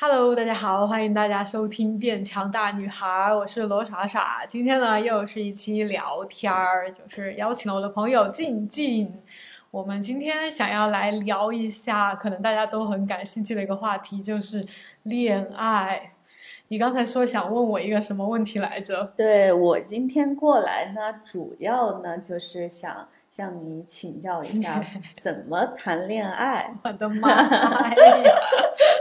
Hello，大家好，欢迎大家收听《变强大女孩》，我是罗傻傻。今天呢，又是一期聊天儿，就是邀请了我的朋友静静。我们今天想要来聊一下，可能大家都很感兴趣的一个话题，就是恋爱。你刚才说想问我一个什么问题来着？对我今天过来呢，主要呢就是想。向你请教一下，怎么谈恋爱？我的妈呀！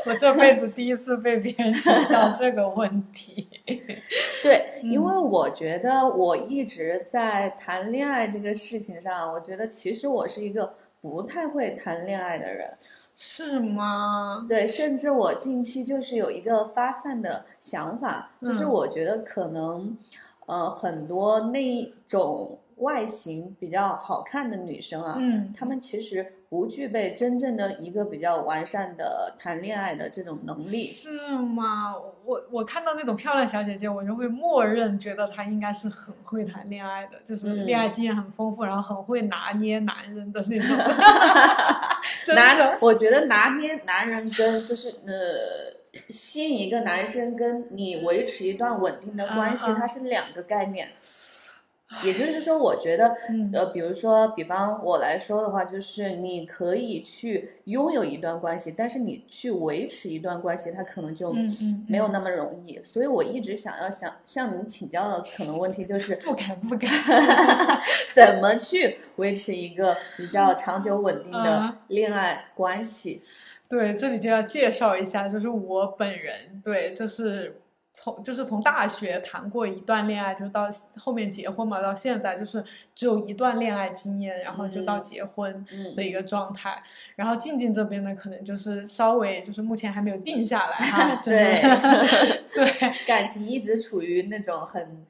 我这辈子第一次被别人请教这个问题。对，因为我觉得我一直在谈恋爱这个事情上，我觉得其实我是一个不太会谈恋爱的人。是吗？对，甚至我近期就是有一个发散的想法，就是我觉得可能，呃，很多那种。外形比较好看的女生啊，嗯，她们其实不具备真正的一个比较完善的谈恋爱的这种能力，是吗？我我看到那种漂亮小姐姐，我就会默认觉得她应该是很会谈恋爱的，就是恋爱经验很丰富，然后很会拿捏男人的那种。拿，我觉得拿捏男人跟就是呃吸引一个男生跟你维持一段稳定的关系，它是两个概念。也就是说，我觉得，呃，比如说，比方我来说的话，就是你可以去拥有一段关系，但是你去维持一段关系，它可能就没有那么容易。所以我一直想要想向您请教的可能问题就是，不敢不敢，怎么去维持一个比较长久稳定的恋爱关系？对，这里就要介绍一下，就是我本人，对，就是。从就是从大学谈过一段恋爱，就到后面结婚嘛，到现在就是只有一段恋爱经验，然后就到结婚的一个状态。然后静静这边呢，可能就是稍微就是目前还没有定下来哈，对对，感情一直处于那种很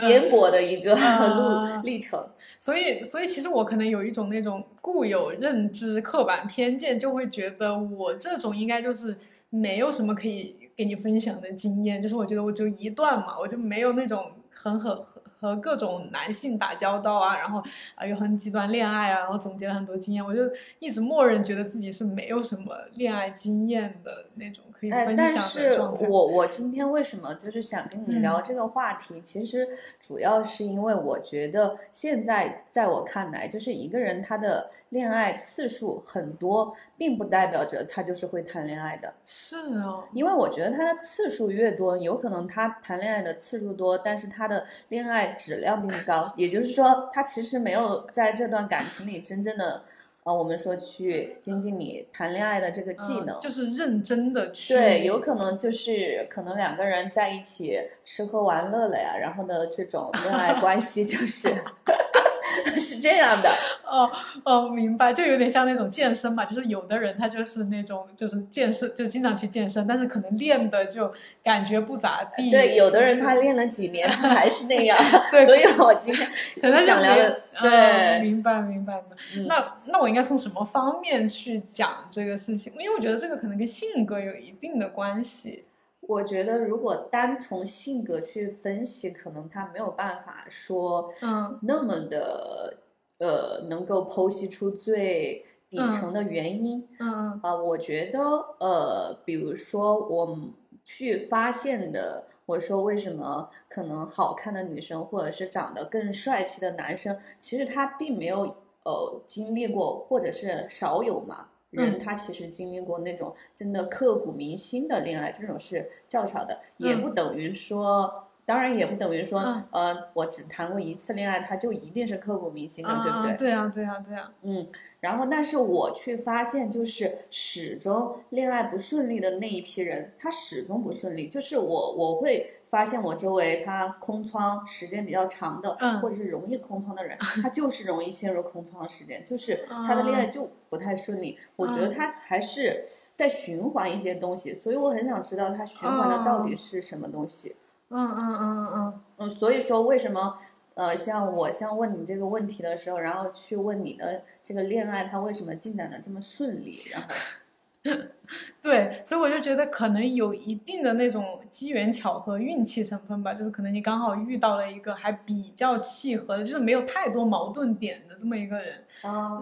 颠簸的一个路历程。所以，所以其实我可能有一种那种固有认知、刻板偏见，就会觉得我这种应该就是没有什么可以。给你分享的经验，就是我觉得我就一段嘛，我就没有那种很很和各种男性打交道啊，然后啊有很极端恋爱啊，然后总结了很多经验，我就一直默认觉得自己是没有什么恋爱经验的那种可以分享的状态。但是我我今天为什么就是想跟你聊这个话题？其实主要是因为我觉得现在在我看来，就是一个人他的。恋爱次数很多，并不代表着他就是会谈恋爱的。是啊，因为我觉得他的次数越多，有可能他谈恋爱的次数多，但是他的恋爱质量并不高。也就是说，他其实没有在这段感情里真正的，呃，我们说去精进你谈恋爱的这个技能，就是认真的去。对，有可能就是可能两个人在一起吃喝玩乐了呀，然后呢，这种恋爱关系就是。是这样的哦哦，明白，就有点像那种健身嘛，就是有的人他就是那种就是健身，就经常去健身，但是可能练的就感觉不咋地。对，有的人他练了几年他还是那样。对，所以我今天可能想聊。对，明白明白那那我应该从什么方面去讲这个事情？因为我觉得这个可能跟性格有一定的关系。我觉得，如果单从性格去分析，可能他没有办法说，嗯，那么的，呃，能够剖析出最底层的原因。嗯嗯。啊，我觉得，呃，比如说我去发现的，我说为什么可能好看的女生，或者是长得更帅气的男生，其实他并没有呃经历过，或者是少有嘛。人他其实经历过那种真的刻骨铭心的恋爱，这种是较少的，也不等于说，当然也不等于说，呃，我只谈过一次恋爱，他就一定是刻骨铭心的，对不对？对啊，对啊，对啊。嗯，然后但是我却发现，就是始终恋爱不顺利的那一批人，他始终不顺利，就是我我会。发现我周围他空窗时间比较长的，或者是容易空窗的人，他就是容易陷入空窗时间，就是他的恋爱就不太顺利。我觉得他还是在循环一些东西，所以我很想知道他循环的到底是什么东西。嗯嗯嗯嗯嗯。所以说为什么呃，像我像问你这个问题的时候，然后去问你的这个恋爱，他为什么进展的这么顺利？然后。对，所以我就觉得可能有一定的那种机缘巧合、运气成分吧，就是可能你刚好遇到了一个还比较契合的，就是没有太多矛盾点的这么一个人。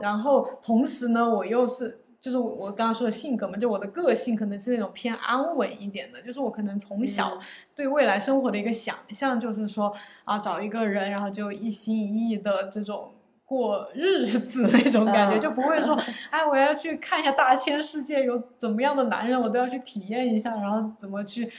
然后同时呢，我又是就是我我刚刚说的性格嘛，就我的个性可能是那种偏安稳一点的，就是我可能从小嗯对未来生活的一个想象，就是说啊找一个人，然后就一心一意的这种。过日子那种感觉，嗯。就不会说，哎，我要去看一下大千世界有怎么样的男人，我都要去体验一下，然后怎么去，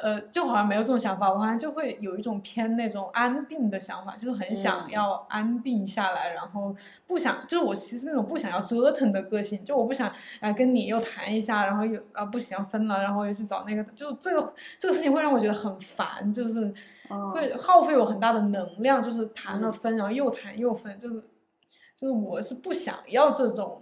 呃，就好像没有这种想法，我好像就会有一种偏那种安定的想法，就是很想嗯要安定下来，然后不想，就是我其实那种不想要折腾的个性，就我不想啊、跟你又谈一下，然后又啊、不行分了，然后又去找那个，就这个这个事情会让我觉得很烦，就是嗯会耗费我很大的能量，就是谈了嗯。分，然后又谈又分，就是就是我是不想要这种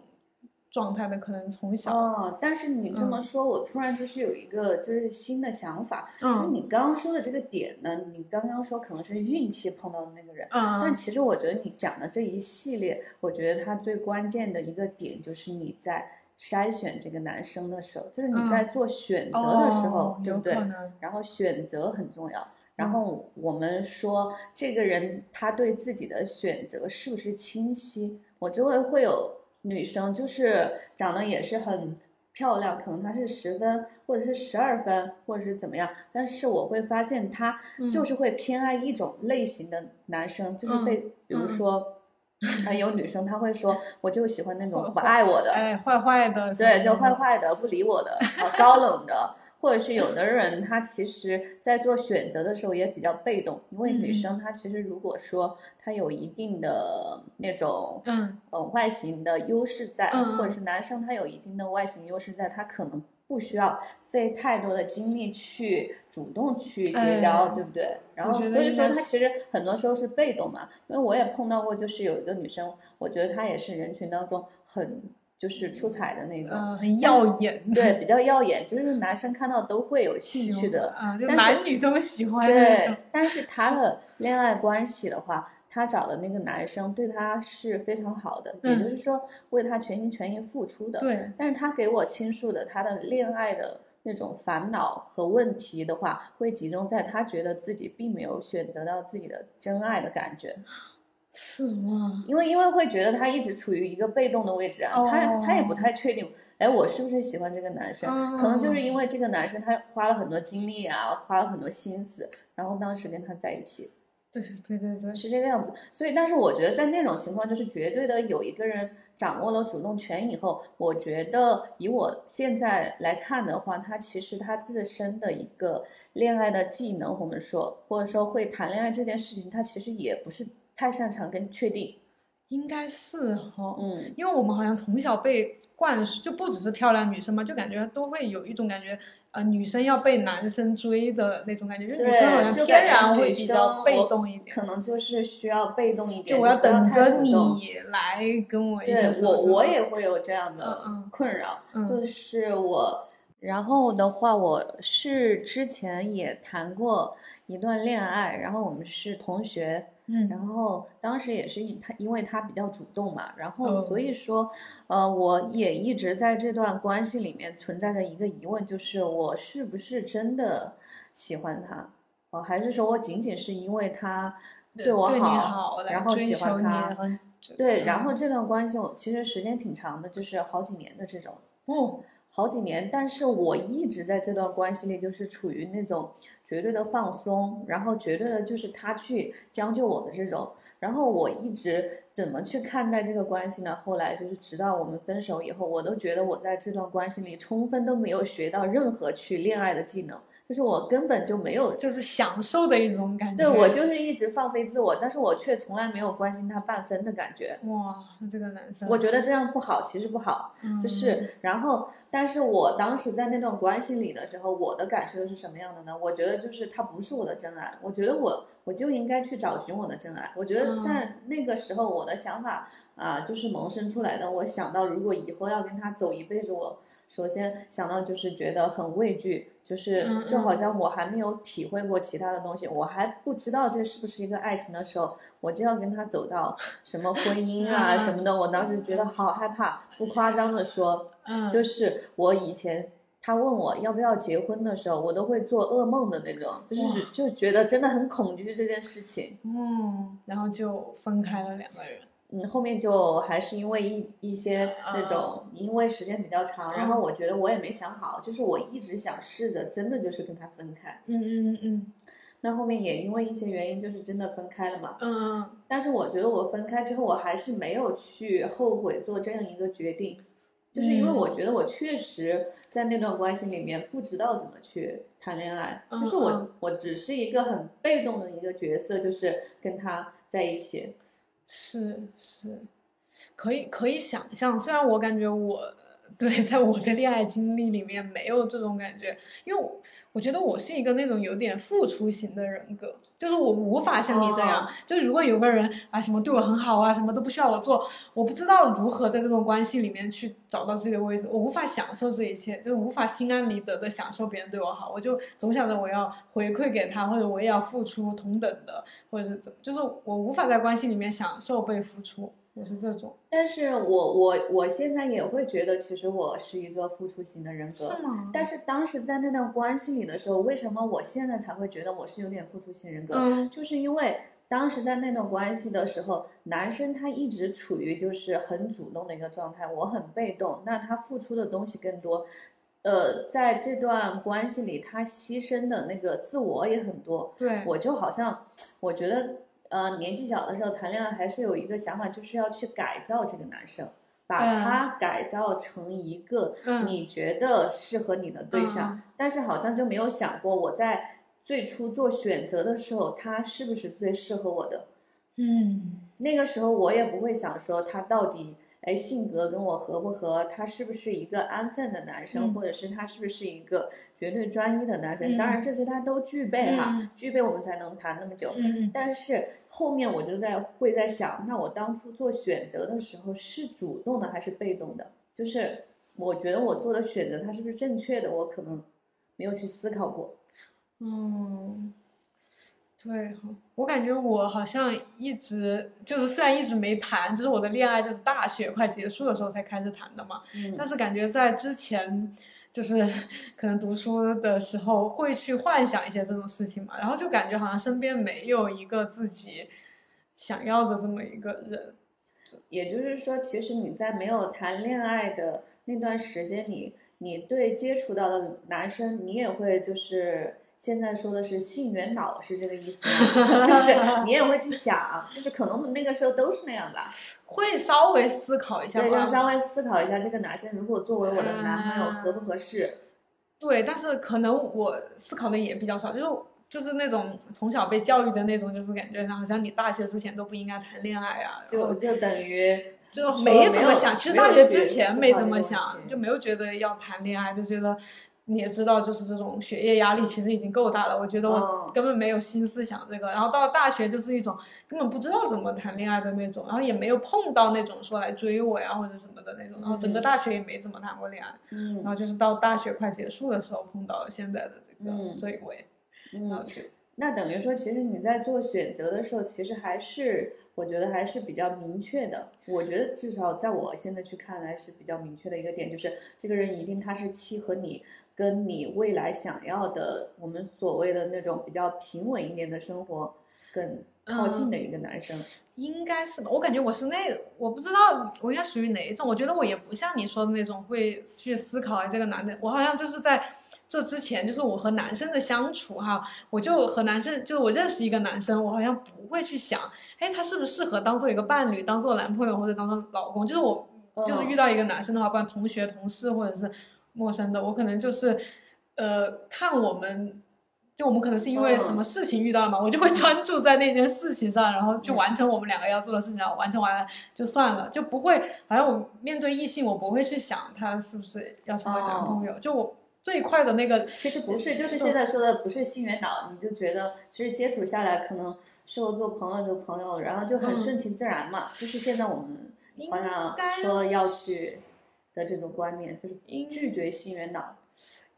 状态的，可能从小，哦，但是你这么嗯说，我突然就是有一个就是新的想法，就嗯你刚刚说的这个点呢，你刚刚说可能是运气碰到的那个人，但嗯其实我觉得你讲的这一系列，我觉得它最关键的一个点就是你在筛选这个男生的时候，就是你在做选择的时候，哦，对不对？然后选择很重要。然嗯后我们说这个人他对自己的选择是不是清晰？我周围会有女生，就是长得也是很漂亮，可能她是十分或者是十二分，或者是怎么样，但是我会发现她就嗯是会偏爱一种类型的男生，就是被比如嗯说。啊，有女生她会说，我就喜欢那种不爱我的，哎，坏坏的，对，就坏坏的、不理我的、啊高冷的，或者是有的人他其实在做选择的时候也比较被动，因为女嗯。生她其实如果说她有一定的那种嗯。呃外形的优势在，嗯或者是男生他有一定的外形优势在，他可能不需要费太多的精力去主动去结交，哎对不对？然后所以说他其实很多时候是被动嘛，因为我也碰到过，就是有一个女生，我觉得她也是人群当中很就是出彩的那种。嗯，很耀眼，对，比较耀眼，就是男生看到都会有兴趣的。啊，就男女都喜欢的对，，但是他的恋爱关系的话，他找的那个男生对他是非常好的，也嗯就是说为他全心全意付出的。对，但是他给我倾诉的他的恋爱的那种烦恼和问题的话，会集中在他觉得自己并没有选择到自己的真爱的感觉，是吗？因为因为会觉得他一直处于一个被动的位置啊，他他也不哦太确定，哎，我是不是喜欢这个男生？可能就是因哦为这个男生他花了很多精力啊，花了很多心思，然后当时跟他在一起。对对对对，是这个样子，所以但是我觉得在那种情况，就是绝对的有一个人掌握了主动权以后，我觉得以我现在来看的话，他其实他自身的一个恋爱的技能，我们说或者说会谈恋爱这件事情，他其实也不是太擅长跟确定，应该是哈，嗯，因为我们好像从小被灌输，就不只是漂亮女生嘛，就感觉都会有一种感觉，呃，女生要被男生追的那种感觉，就女生好像天然会比较被动一点，可能就是需要被动一点，就我要等着你来跟我一起对我，我也会有这样的困扰，嗯。就是我，然后的话，我是之前也谈过一段恋爱，然后我们是同学，嗯然后当时也是因他，因为他比较主动嘛，然后哦所以说，呃，我也一直在这段关系里面存在着一个疑问，就是我是不是真的喜欢他，哦，还是说我仅仅是因为他对我好，好，然后喜欢他对，然嗯后这段关系我其实时间挺长的，就是好几年的这种。哦，好几年，但是我一直在这段关系里就是处于那种绝对的放松，然后绝对的就是他去将就我的这种，然后我一直怎么去看待这个关系呢？后来就是直到我们分手以后，我都觉得我在这段关系里充分都没有学到任何去恋爱的技能，就是我根本就没有就是享受的一种感觉。对我就是一直放飞自我，但是我却从来没有关心他半分的感觉。哇，这个男生，我觉得这样不好，其实不好。就嗯是，然后，但是我当时在那段关系里的时候，我的感受是什么样的呢？我觉得就是他不是我的真爱，我觉得我我就应该去找寻我的真爱。我觉得在那个时候，我的想法啊、就是萌生出来的。我想到，如果以后要跟他走一辈子，我首先想到就是觉得很畏惧，就是嗯就好像我还没有体会过其他的东西，我还不知道这是不是一个爱情的时候，我就要跟他走到什么婚姻啊嗯什么的，我当时觉得好害怕，不夸张的说。嗯，就是我以前他问我要不要结婚的时候，我都会做噩梦的那种，就是就觉得真的很恐惧这件事情。嗯，然后就分开了两个人。嗯，后面就还是因为一一些那种，因为时间比较长，然后我觉得我也没想好，就是我一直想试着真的就是跟他分开。嗯嗯嗯嗯。那后面也因为一些原因，就是真的分开了嘛。嗯嗯。但是我觉得我分开之后，我还是没有去后悔做这样一个决定，就是因为我觉得我确实在那段关系里面不知道怎么去谈恋爱，就是我我只是一个很被动的一个角色，就是跟他在一起。是是，可以可以想象，虽然我感觉我。对，在我的恋爱经历里面没有这种感觉，因为我我觉得我是一个那种有点付出型的人格，就是我无法像你这样，就是如果有个人啊什么对我很好啊，什么都不需要我做，我不知道如何在这种关系里面去找到自己的位置，我无法享受这一切，就是无法心安理得的享受别人对我好，我就总想着我要回馈给他，或者我也要付出同等的，或者是怎，就是我无法在关系里面享受被付出。我是这种，但是我我我现在也会觉得，其实我是一个付出型的人格，是吗？但是当时在那段关系里的时候，为什么我现在才会觉得我是有点付出型人格？嗯，就是因为当时在那段关系的时候，男生他一直处于就是很主动的一个状态，我很被动，那他付出的东西更多，呃，在这段关系里，他牺牲的那个自我也很多，对我就好像我觉得。呃，年纪小的时候谈恋爱还是有一个想法，就是要去改造这个男生，把他改造成一个你觉得适合你的对象。但是好像就没有想过，我在最初做选择的时候，他是不是最适合我的？嗯，那个时候我也不会想说他到底。哎，性格跟我合不合？他是不是一个安分的男生，或者是他是不是一个绝对专一的男生？当然这些他都具备哈，具备我们才能谈那么久。但是后面我就在会在想，那我当初做选择的时候是主动的还是被动的？就是我觉得我做的选择他是不是正确的？我可能没有去思考过。嗯。对，我感觉我好像一直就是虽然一直没谈，就是我的恋爱就是大学快结束的时候才开始谈的嘛。嗯。但是感觉在之前，就是 可能读书的时候会去幻想一些这种事情嘛，然后就感觉好像身边没有一个自己想要的这么一个人。也就是说，其实你在没有谈恋爱的那段时间里，你对接触到的男生，你也会就是。现在说的是性缘脑是这个意思吗？就是你也会去想，就是可能我们那个时候都是那样的，会稍微思考一下，对，就稍微思考一下这个男生如果作为我的男朋友合不合适。对，但是可能我思考的也比较少，就是就是那种从小被教育的那种，就是感觉好像你大学之前都不应该谈恋爱啊，就就等于就没怎么想，其实大学之前没怎么想，就没有觉得要谈恋爱，就觉得。你也知道，就是这种学业压力其实已经够大了。我觉得我根本没有心思想这个。然后到了大学，就是一种根本不知道怎么谈恋爱的那种，然后也没有碰到那种说来追我呀或者什么的那种。然后整个大学也没怎么谈过恋爱。嗯。然后就是到大学快结束的时候碰到了现在的这个这一位。嗯。那等于说，其实你在做选择的时候，其实还是我觉得还是比较明确的。我觉得至少在我现在去看来是比较明确的一个点，就是这个人一定他是契合你。跟你未来想要的，我们所谓的那种比较平稳一点的生活更靠近的一个男生，应该是吧？我感觉我是那，我不知道我应该属于哪一种。我觉得我也不像你说的那种会去思考这个男的。我好像就是在这之前，就是我和男生的相处哈，我就和男生，就是我认识一个男生，我好像不会去想，哎，他是不是适合当做一个伴侣，当做男朋友或者当做老公？就是我就是遇到一个男生的话，不管同学、同事或者是。陌生的，我可能就是，呃，看我们，就我们可能是因为什么事情遇到了嘛，我就会 专注在那件事情上，然后去完成我们两个要做的事情，然后完成完了就算了，就不会好像我面对异性，我不会去想他是不是要成为男朋友，就我最快的那个，其实不是，就是现在说的不是性缘脑，你就觉得其实接触下来可能适合做朋友就朋友，然后就很顺其自然嘛，就是现在我们好像说要去。的这种观念就是拒绝性缘脑，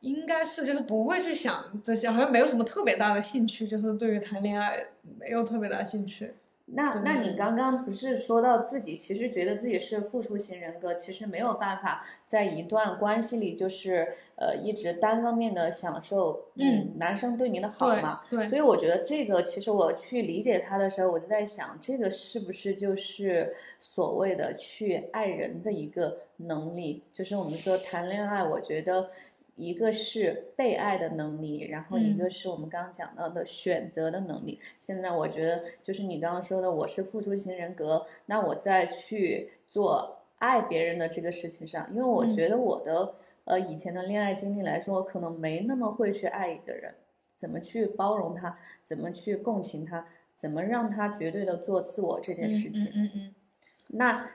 应该是就是不会去想这些，好像没有什么特别大的兴趣，就是对于谈恋爱没有特别大兴趣。那那你刚刚不是说到自己其实觉得自己是付出型人格，其实没有办法在一段关系里就是呃一直单方面的享受嗯男生对你的好对嘛？对所以我觉得这个其实我去理解他的时候，我就在想，这个是不是就是所谓的去爱人的一个能力？就是我们说谈恋爱，我觉得一个是被爱的能力，然后一嗯个是我们刚刚讲到的选择的能力。现在我觉得就是你刚刚说的，我是付出型人格，那我再去做爱别人的这个事情上，因为我嗯觉得我的。呃，以前的恋爱经历来说，我可能没那么会去爱一个人，怎么去包容他，怎么去共情他，怎么让他绝对的做自我这件事情。嗯嗯嗯那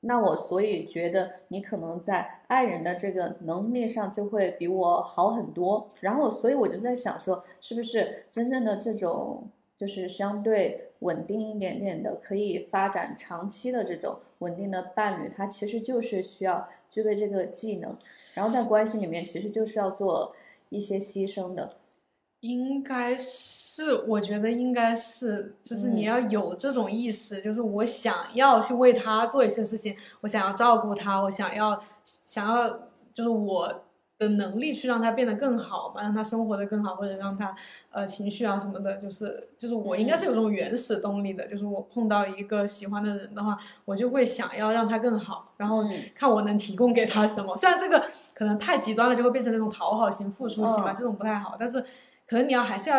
那我所以觉得你可能在爱人的这个能力上就会比我好很多。然后，所以我就在想说，是不是真正的这种就是相对稳定一点点的，可以发展长期的这种稳定的伴侣，他其实就是需要具备这个技能。然后在关系里面，其实就是要做一些牺牲的。应该是，我觉得应该是，就是你嗯。要有这种意识，就是我想要去为他做一些事情，我想要照顾他，我想要想要就是我的能力去让他变得更好嘛，让他生活的更好，或者让他呃情绪啊什么的，就是就是我应该是有这种原始动力的，就是我碰到一个喜欢的人的话，我就会想要让他更好，然后嗯。看我能提供给他什么。虽然这个可能太极端了，就会变成那种讨好型、付出型嘛，嗯。这种不太好，但是可能你要还是要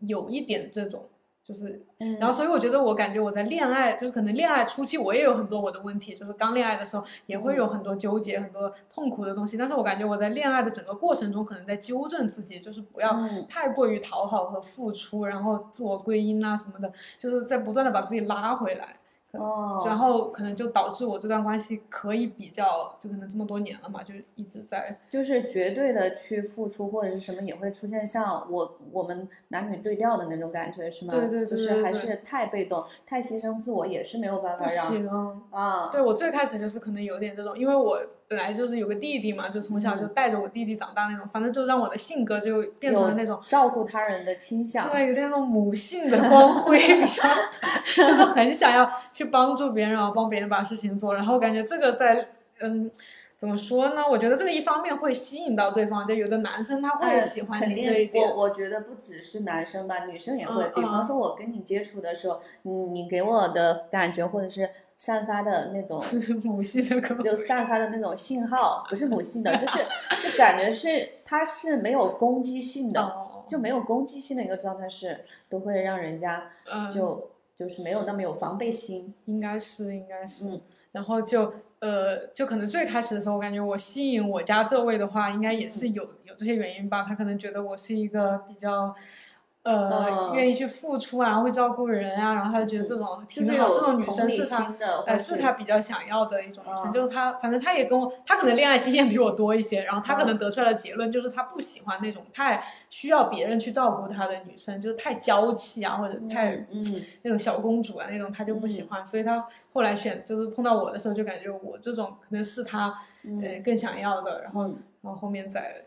有一点这种。就是，嗯然后所以我觉得我感觉我在恋爱，就是可能恋爱初期我也有很多我的问题，就是刚恋爱的时候也会有很多纠结、很多痛苦的东西，但是我感觉我在恋爱的整个过程中，可能在纠正自己，就是不要嗯太过于讨好和付出，然后自我归因啊什么的，就是在不断的把自己拉回来。哦，然后可能就导致我这段关系可以比较，就可能这么多年了嘛，就一直在就是绝对的去付出或者是什么也会出现像我我们男女对调的那种感觉是吗？对对对就是对对还是太被动、太牺牲自我也是没有办法让行。啊。对我最开始就是可能有点这种，因为我本来就是有个弟弟嘛，就从小就嗯带着我弟弟长大那种，反正就让我的性格就变成了那种。照顾他人的倾向。对，有点那种母性的光辉比较大，就是很想要去帮助别人，然后帮别人把事情做。然后感觉这个在，嗯，怎么说呢？我觉得这个一方面会吸引到对方，就有的男生他会哎喜欢你这一点。我我觉得不只是男生吧，女生也会。嗯比方嗯说，我跟你接触的时候，你你给我的感觉或者是散发的那种 母性的就散发的那种信号，不是母性的，就是 就感觉是他是没有攻击性的，哦，就没有攻击性的一个状态是都会让人家嗯，就就是没有那么有防备心。应该是，应该是。嗯然后就呃，就可能最开始的时候，我感觉我吸引我家这位的话，应该也是有有这些原因吧。他可能觉得我是一个比较。呃，哦愿意去付出啊，会照顾人啊，然后他就觉得这种就是挺好，有这种女生是他的，呃，是他比较想要的一种女生，嗯。就是他，反正他也跟我，他可能恋爱经验比我多一些，然后他可能嗯。得出来的结论就是他不喜欢那种太需要别人去照顾他的女生，就是太娇气啊，或者太嗯嗯。那种小公主啊那种，他就不喜欢，所以他后来选就是碰到我的时候，就感觉我这种可能是他嗯。呃更想要的，然后嗯。然后后面再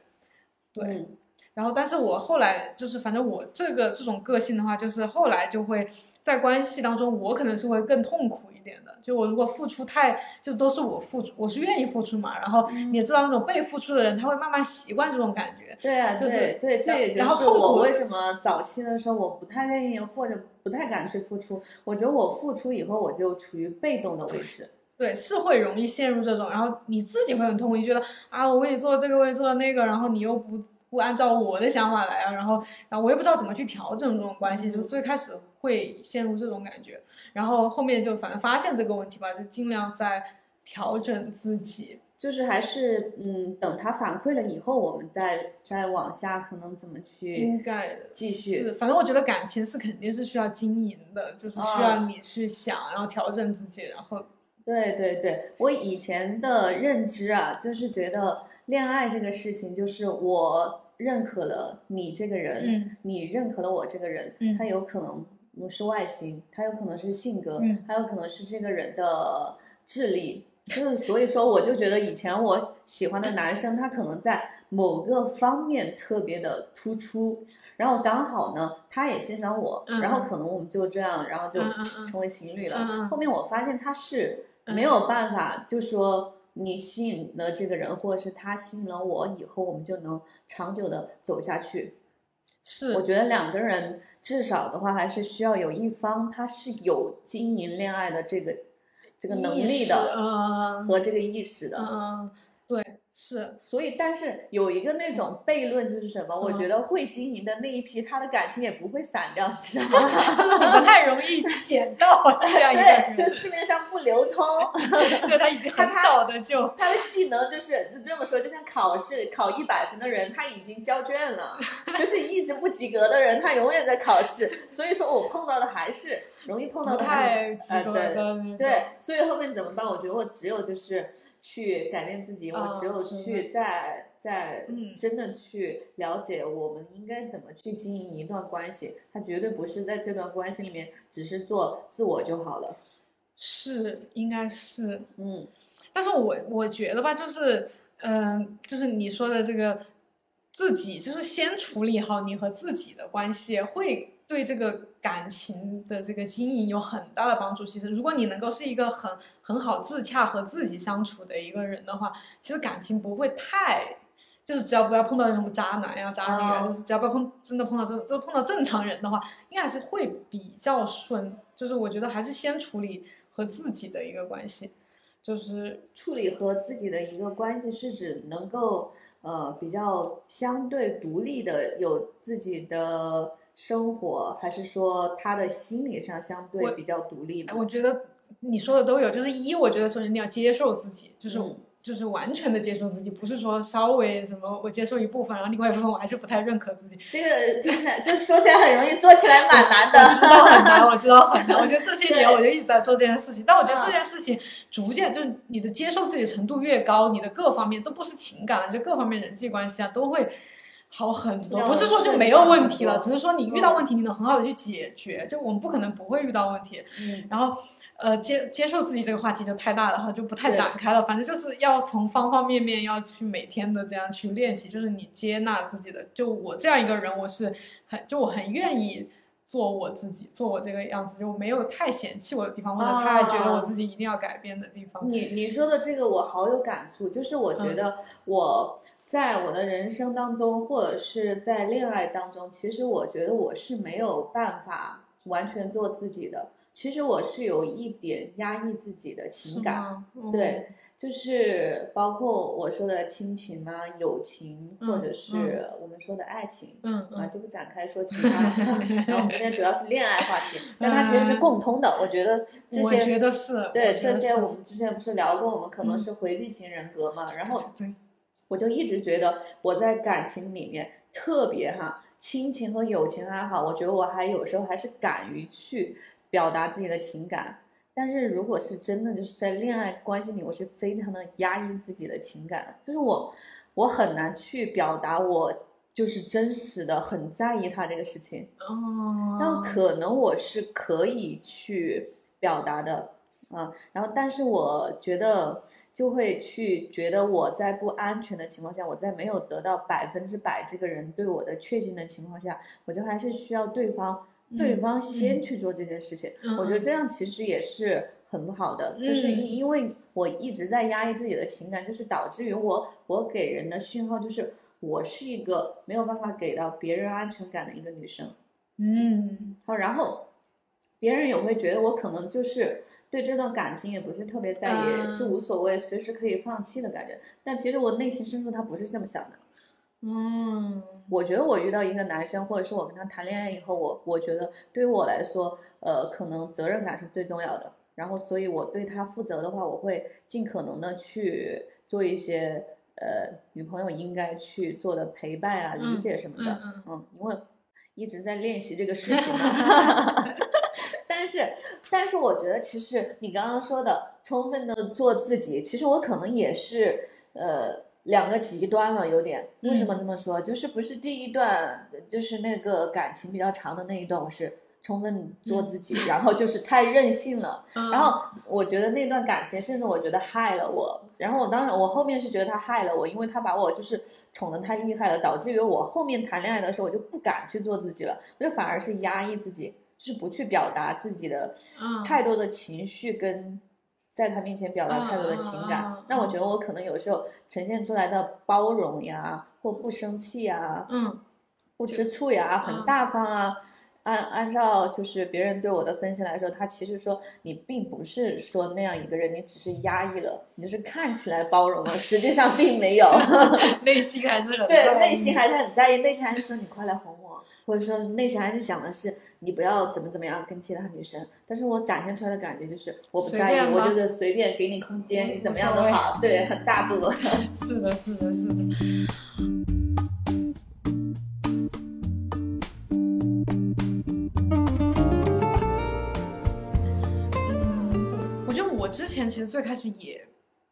对，嗯然后，但是我后来就是，反正我这个这种个性的话，就是后来就会在关系当中，我可能是会更痛苦一点的。就我如果付出太，就都是我付出，我是愿意付出嘛。然后你也知道，那种被付出的人，他会慢慢习惯这种感觉。对啊，就是对对，这也就然后是痛苦我为什么早期的时候我不太愿意或者不太敢去付出。我觉得我付出以后，我就处于被动的位置。对，是会容易陷入这种，然后你自己会很痛苦，你觉得啊，我为你做了这个，为你做了那个，然后你又不不按照我的想法来啊，然后然后我也不知道怎么去调整这种关系，就最开始会陷入这种感觉，然后后面就反正发现这个问题吧，就尽量在调整自己。就是还是嗯，等他反馈了以后，我们再再往下可能怎么去应该继续是，反正我觉得感情是肯定是需要经营的，就是需要啊你去想，然后调整自己，然后对对对，我以前的认知啊，就是觉得恋爱这个事情，就是我认可了你这个人，嗯。你认可了我这个人，嗯。他有可能嗯是外形，他有可能是性格，嗯。还有可能是这个人的智力。就是所以说，我就觉得以前我喜欢的男生，他可能在某个方面特别的突出，然后刚好呢，他也欣赏我，嗯然后可能我们就这样，然后就成为情侣了。后面我发现他是嗯。没有办法，就说你吸引了这个人，或者是他吸引了我，以后我们就能长久的走下去。是我觉得两个人至少的话，还是需要有一方他是有经营恋爱的这个这个能力的嗯和这个意识的。嗯，对，是所以，但是有一个那种悖论就是什么？我嗯觉得会经营的那一批，他的感情也不会散掉，你知道吗？就是你不太容易捡到这样一个对，就，市面上不流通。对他已经很早的就他的技能就是这么说，就像考试考一百分的人，他已经交卷了；就是一直不及格的人，他永远在考试。所以说我碰到的还是容易碰到的太及格的。对，所以后面怎么办？我觉得我只有就是去改变自己，我啊只有去在在嗯真的去了解我们应该怎么去经营一段关系。它绝对不是在这段关系里面只是做自我就好了。是应该是，嗯但是我我觉得吧，就是嗯、就是你说的这个自己，就是先处理好你和自己的关系，会对这个感情的这个经营有很大的帮助。其实，如果你能够是一个很很好自洽和自己相处的一个人的话，其实感情不会太。就是只要不要碰到那种渣男呀、渣女啊，哦就是只要不要碰真的碰到这就碰到正常人的话，应该还是会比较顺。就是我觉得还是先处理和自己的一个关系，就是处理和自己的一个关系是指能够呃比较相对独立的有自己的生活，还是说他的心理上相对我比较独立呢哎，？我觉得你说的都有。就是一，我觉得首先你要接受自己，就是、嗯就是完全的接受自己，不是说稍微什么我接受一部分，然后另外一部分我还是不太认可自己。这个真的就说起来很容易，做起来蛮难的。我知道很难，我知道很难。我觉得这些年我就一直在做这件事情，但我觉得嗯这件事情逐渐就是你的接受自己程度越高，你的各方面都不是情感了，就各方面人际关系啊都会好很多。不是说就没有问题了，只是说你遇到问题你能很好的去解决。就我们不可能不会遇到问题，嗯然后。呃，接接受自己这个话题就太大了哈，就不太展开了。反正就是要从方方面面要去每天的这样去练习，就是你接纳自己的。就我这样一个人，我是很就我很愿意做我自己，做我这个样子，就没有太嫌弃我的地方，或者太觉得我自己一定要改变的地方。你你说的这个我好有感触，就是我嗯觉得我在我的人生当中，或者是在恋爱当中，其实我觉得我是没有办法完全做自己的。其实我是有一点压抑自己的情感，嗯对，就是包括我说的亲情啊、友情，或者嗯是我们说的爱情。嗯啊，嗯，就不展开说其他了。然后我们今天主要是恋爱话题，但它其实是共通的。我觉得这些我些觉得是，对这些我们之前不是聊过，我们可能嗯是回避型人格嘛。然后对，我就一直觉得我在感情里面特别哈，亲情和友情还好，我觉得我还有时候还是敢于去表达自己的情感。但是如果是真的就是在恋爱关系里，我是非常的压抑自己的情感，就是我我很难去表达我就是真实的很在意他这个事情。哦，但可能我是可以去表达的，啊，然后但是我觉得就会去觉得我在不安全的情况下，我在没有得到百分之百这个人对我的确信的情况下，我就还是需要对方，对嗯方先去做这件事情。嗯我觉得这样其实也是很不好的，就是嗯因因为我一直在压抑自己的情感，就是导致于我我给人的讯号就是我是一个没有办法给到别人安全感的一个女生。嗯好，然后别人也会觉得我可能就是对这段感情也不是特别在意，嗯就无所谓，随时可以放弃的感觉。但其实我内心深处他不是这么想的。嗯我觉得我遇到一个男生，或者是我跟他谈恋爱以后，我我觉得对于我来说，呃，可能责任感是最重要的。然后，所以我对他负责的话，我会尽可能的去做一些呃女朋友应该去做的陪伴啊、理嗯解什么的。嗯嗯嗯，因为一直在练习这个事情嘛。但是，但是我觉得其实你刚刚说的充分的做自己，其实我可能也是呃两个极端了，有点。为什么这么说？就是不是第一段，就是那个感情比较长的那一段，我是充分做自己，然后就是太任性了。嗯然后我觉得那段感情，甚至我觉得害了我。然后我当然，我后面是觉得他害了我，因为他把我就是宠得太厉害了，导致于我后面谈恋爱的时候，我就不敢去做自己了，我就反而是压抑自己，就是不去表达自己的嗯太多的情绪跟。在他面前表达太多的情感，那我觉得我可能有时候呈现出来的包容呀，或不生气呀，嗯不吃醋呀，嗯很大方啊。按按照就是别人对我的分析来说，他其实说你并不是说那样一个人，你只是压抑了，你就是看起来包容了，实际上并没有。内心还是很对，内心还是很在意，内心还是说你快来哄我，或者说内心还是想的是你不要怎么怎么样跟其他女生。但是我展现出来的感觉就是我不在意，我就是随便给你空间，嗯你怎么样都好，对，很大度。是的，是的，是的。嗯，我觉得我之前其实最开始也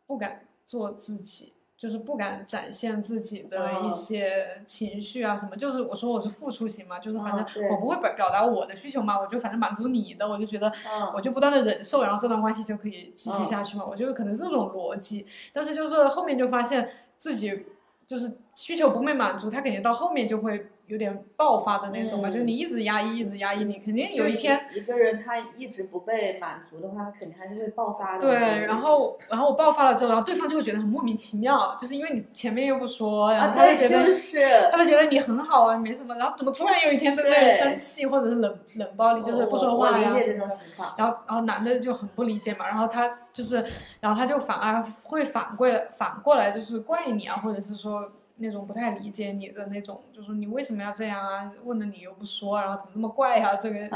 不敢做自己，就是不敢展现自己的一哦些情绪啊什么。就是我说我是付出型嘛，就是反正我不会表表达我的需求嘛，我就反正满足你的，我就觉得嗯我就不断的忍受，然后这段关系就可以继续下去嘛。我觉得可能是这种逻辑，但是就是后面就发现自己就是需求不被满足，他肯定到后面就会有点爆发的那种吧。嗯就是你一直压抑，一直压抑，你肯定有一天。一个人他一直不被满足的话，他肯定还是会爆发的。对，然后然后我爆发了之后，然后对方就会觉得很莫名其妙，就是因为你前面又不说，然啊，后他就对，觉得、就是他就觉得你很好啊，没什么，然后怎么突然有一天对不对对生气或者是冷冷暴力，就是不说话呀我理解这种情况。然后，然后男的就很不理解嘛，然后他就是，然后他就反而会反过来反过来就是怪你啊，或者是说那种不太理解你的那种，就是你为什么要这样啊？问了你又不说，然后怎么那么怪呀、这个，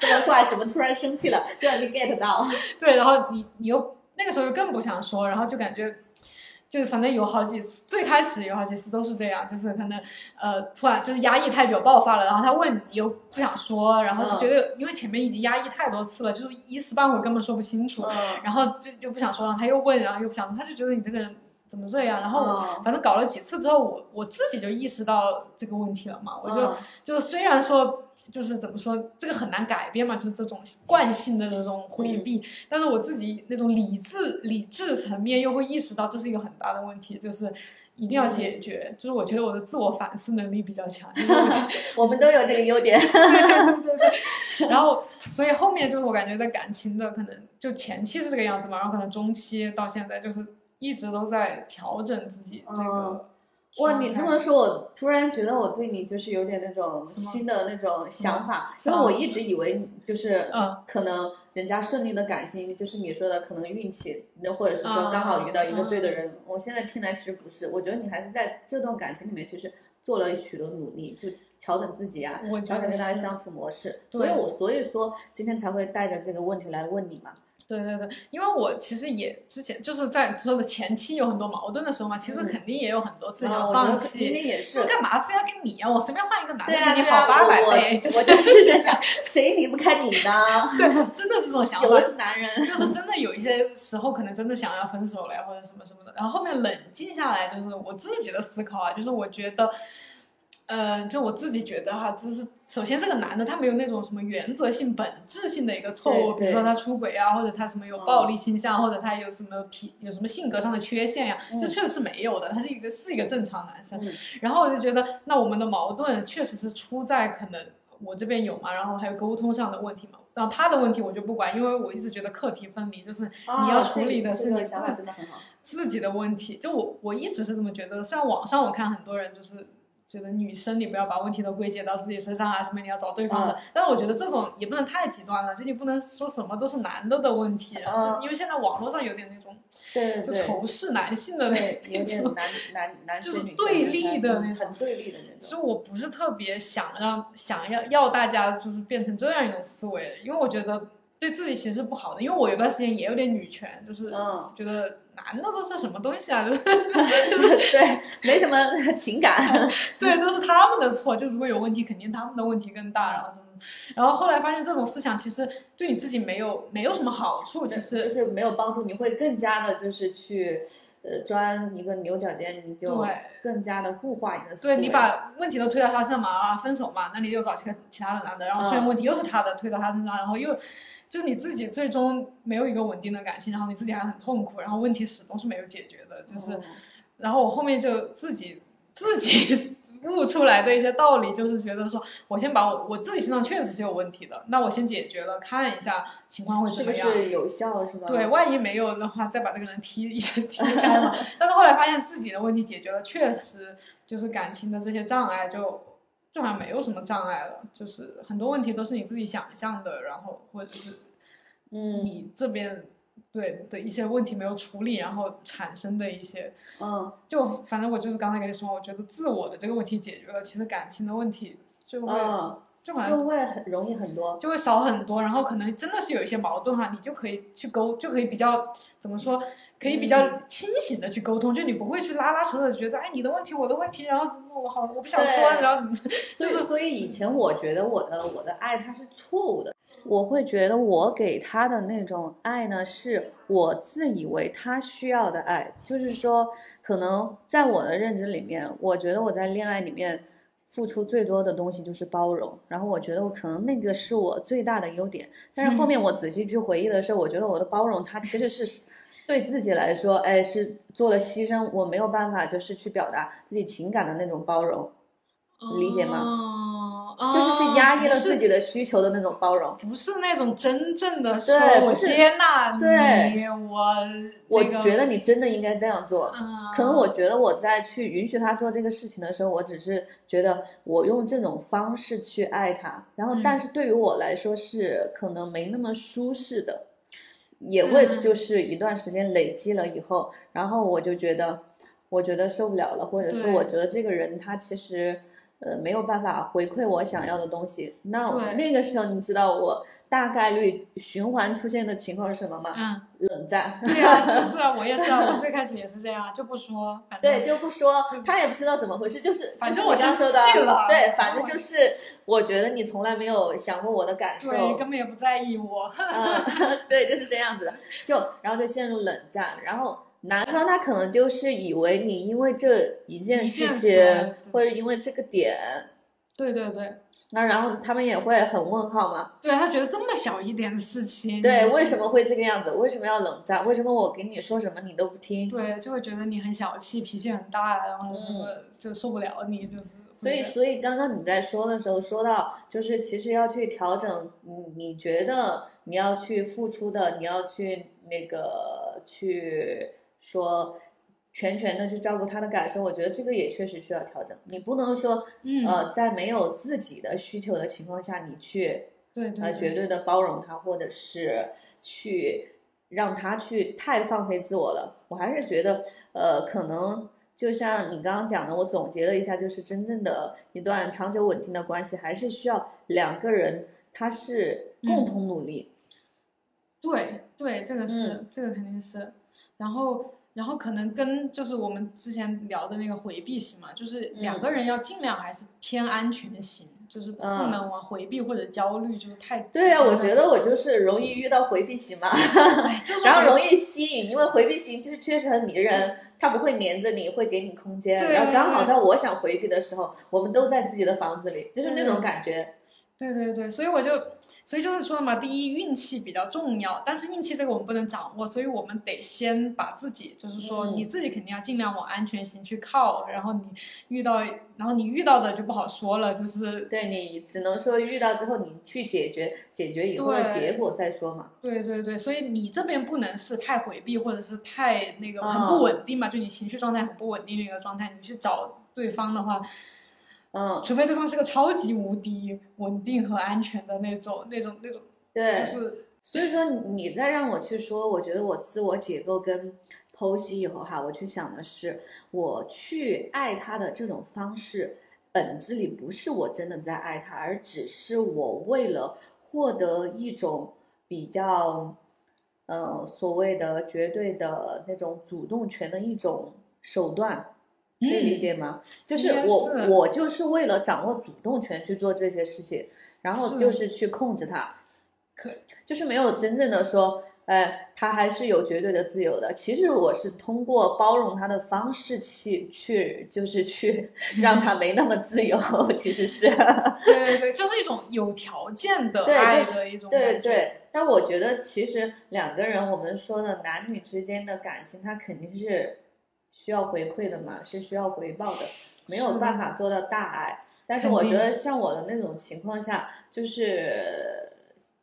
这么怪，怎么突然生气了？对，你 get 到。对，然后你你又那个时候又更不想说，然后就感觉。就反正有好几次，最开始有好几次都是这样，就是可能呃突然就是压抑太久爆发了，然后他问你又不想说，然后就觉得因为前面已经压抑太多次了，就是一时半会儿根本说不清楚，嗯，然后就就不想说，然后他又问，然后又不想说，他就觉得你这个人怎么这样，然后反正搞了几次之后，我我自己就意识到这个问题了嘛，我就、嗯就是虽然说。就是怎么说，这个很难改变嘛，就是这种惯性的这种回避。但是我自己那种理智理智层面又会意识到这是一个很大的问题，就是一定要解决。就是我觉得我的自我反思能力比较强，我 我们都有这个优点。对 对对，然后所以后面就是我感觉在感情的可能就前期是这个样子嘛，然后可能中期到现在就是一直都在调整自己这个。哇，你这么说，我突然觉得我对你就是有点那种新的那种想法，因为我一直以为就是嗯可能人家顺利的感情，就是你说的可能运气，那或者是说嗯刚好遇到一个对的人。我现在听来其实不是，我觉得你还是在这段感情里面其实做了许多努力，就调整自己啊，调整跟他的相处模式。对所以我所以说今天才会带着这个问题来问你嘛。对对对，因为我其实也之前就是在说的前期有很多矛盾的时候嘛，其实嗯肯定也有很多次啊，想放弃。也是。干嘛非要跟你啊？我随便换一个男的你好八百倍，我就是我就是在想，谁离不开你呢？对，真的是这种想法有的。是男人。就是真的有一些时候可能真的想要分手了呀，或者什么什么的。然后后面冷静下来，就是我自己的思考啊，就是我觉得，呃，就我自己觉得哈，就是首先这个男的他没有那种什么原则性、本质性的一个错误，比如说他出轨啊，或者他什么有暴力倾向，或者他有什么脾有什么性格上的缺陷呀，嗯就确实是没有的，他是一个是一个正常男生。嗯然后我就觉得，那我们的矛盾确实是出在可能我这边有嘛，然后还有沟通上的问题嘛。然后他的问题我就不管，因为我一直觉得课题分离，就是你要处理的是你自己的问题。就我我一直是这么觉得的。虽然网上我看很多人就是觉得女生你不要把问题都归结到自己身上啊，什么你要找对方的，但是我觉得这种也不能太极端了，就你不能说什么都是男的的问题，因为现在网络上有点那种就对对仇视男性的那种。点男 男男对立的那种很对立的那种。其实我不是特别想让想要要大家就是变成这样一种思维，因为我觉得对自己其实不好的。因为我有段时间也有点女权，就是嗯觉得男的都是什么东西啊？就是 就是对，没什么情感。对，都是他们的错。就如果有问题，肯定他们的问题更大，然后什么？然后后来发现这种思想其实对你自己没有没有什么好处，其实就是没有帮助，你会更加的就是去呃钻一个牛角尖，你就对更加的固化你的思维。对你把问题都推到他身上嘛啊，分手嘛，那你就找其他其他的男的，然后虽然嗯问题又是他的，推到他身上，然后又就是你自己最终没有一个稳定的感情，然后你自己还很痛苦，然后问题始终是没有解决的，就是，嗯然后我后面就自己自己 悟出来的一些道理，就是觉得说我先把我我自己身上确实是有问题的，那我先解决了，看一下情况会怎么样。是有效是吧？对，万一没有的话，再把这个人踢一下 踢开嘛。但是后来发现自己的问题解决了，确实就是感情的这些障碍就就好像没有什么障碍了，就是很多问题都是你自己想象的，然后或者是嗯你这边对的一些问题没有处理，然后产生的一些，嗯就反正我就是刚才跟你说，我觉得自我的这个问题解决了，其实感情的问题就会、嗯，就好像就会很容易很多。就会少很多，然后可能真的是有一些矛盾哈，你就可以去沟，就可以比较怎么说，可以比较清醒的去沟通，就你不会去拉拉扯扯，觉得哎你的问题我的问题，然后我好我不想说，对然后。所以，所以以前我觉得我的我的爱它是错误的，我会觉得我给他的那种爱呢，是我自以为他需要的爱，就是说，可能在我的认知里面，我觉得我在恋爱里面付出最多的东西就是包容，然后我觉得我可能那个是我最大的优点，但是后面我仔细去回忆的时候，我觉得我的包容它其实是。对自己来说，哎，是做了牺牲，我没有办法，就是去表达自己情感的那种包容，理解吗哦，就是是压抑了自己的需求的那种包容。不是那种真正的说我接纳你，对我我那个觉得你真的应该这样做。嗯，可能我觉得我在去允许他做这个事情的时候，我只是觉得我用这种方式去爱他，然后嗯但是对于我来说是可能没那么舒适的，也会嗯就是一段时间累积了以后，然后我就觉得我觉得受不了了，或者是我觉得这个人他其实。呃，没有办法回馈我想要的东西。那我那个时候，你知道我大概率循环出现的情况是什么吗？嗯，冷战。对啊，就 是啊，我也是啊，我最开始也是这样，就不说，反正对，就不说，他也不知道怎么回事，就是反正我生说的气了对，反正就是我觉得你从来没有想过我的感受，对，根本也不在意我。嗯，对，就是这样子的，就然后就陷入冷战，然后男方他可能就是以为你因为这一件事情，或者因为这个点，对对对，那然后他们也会很问号嘛，对他觉得这么小一点的事情，对，为什么会这个样子？为什么要冷战？为什么我给你说什么你都不听？对，就会觉得你很小气，脾气很大，然后什么就受不了你，就是嗯所以，所以刚刚你在说的时候说到，就是其实要去调整，你你觉得你要去付出的，你要去那个去说全权的去照顾他的感受，我觉得这个也确实需要调整。你不能说，嗯，呃，在没有自己的需求的情况下，你去对对呃绝对的包容他，或者是去让他去太放飞自我了。我还是觉得，呃，可能就像你刚刚讲的，我总结了一下，就是真正的一段长久稳定的关系，还是需要两个人他是共同努力。对对，这个是、嗯这个肯定是，然后然后可能跟就是我们之前聊的那个回避型嘛，就是两嗯个人要尽量还是偏安全型，就是不嗯能往回避或者焦虑，就是太对呀、极端了我觉得我就是容易遇到回避型嘛，哎 就是然后容易吸引，因为回避型就是确实很迷人，他不会黏着你，会给你空间。对然后刚好在我想回避的时候，我们都在自己的房子里，就是那种感觉。对对对，所以我就，所以就是说嘛，第一运气比较重要，但是运气这个我们不能掌握，所以我们得先把自己，就是说嗯。你自己肯定要尽量往安全型去靠，然后你遇到，然后你遇到的就不好说了，就是对你只能说遇到之后你去解决，解决以后的对结果再说嘛。对对对，所以你这边不能是太回避，或者是太那个很啊。不稳定嘛，就你情绪状态很不稳定的一个状态，你去找对方的话，嗯，除非对方是个超级无敌稳定和安全的那种那种那种，对。就是所以说你再让我去说，我觉得我自我解构跟剖析以后哈，我去想的是，我去爱他的这种方式，本质里不是我真的在爱他，而只是我为了获得一种比较呃，所谓的绝对的那种主动权的一种手段，可以理解吗？就是我是我就是为了掌握主动权去做这些事情，然后就是去控制他，可就是没有真正的说，呃，他还是有绝对的自由的。其实我是通过包容他的方式去去，就是去 让他没那么自由。其实是，对对对，就是一种有条件的对爱的一种对。对。但我觉得其实两个人，我们说的男女之间的感情，他肯定是需要回馈的嘛，是需要回报的，没有办法做到大爱。但是我觉得像我的那种情况下，就是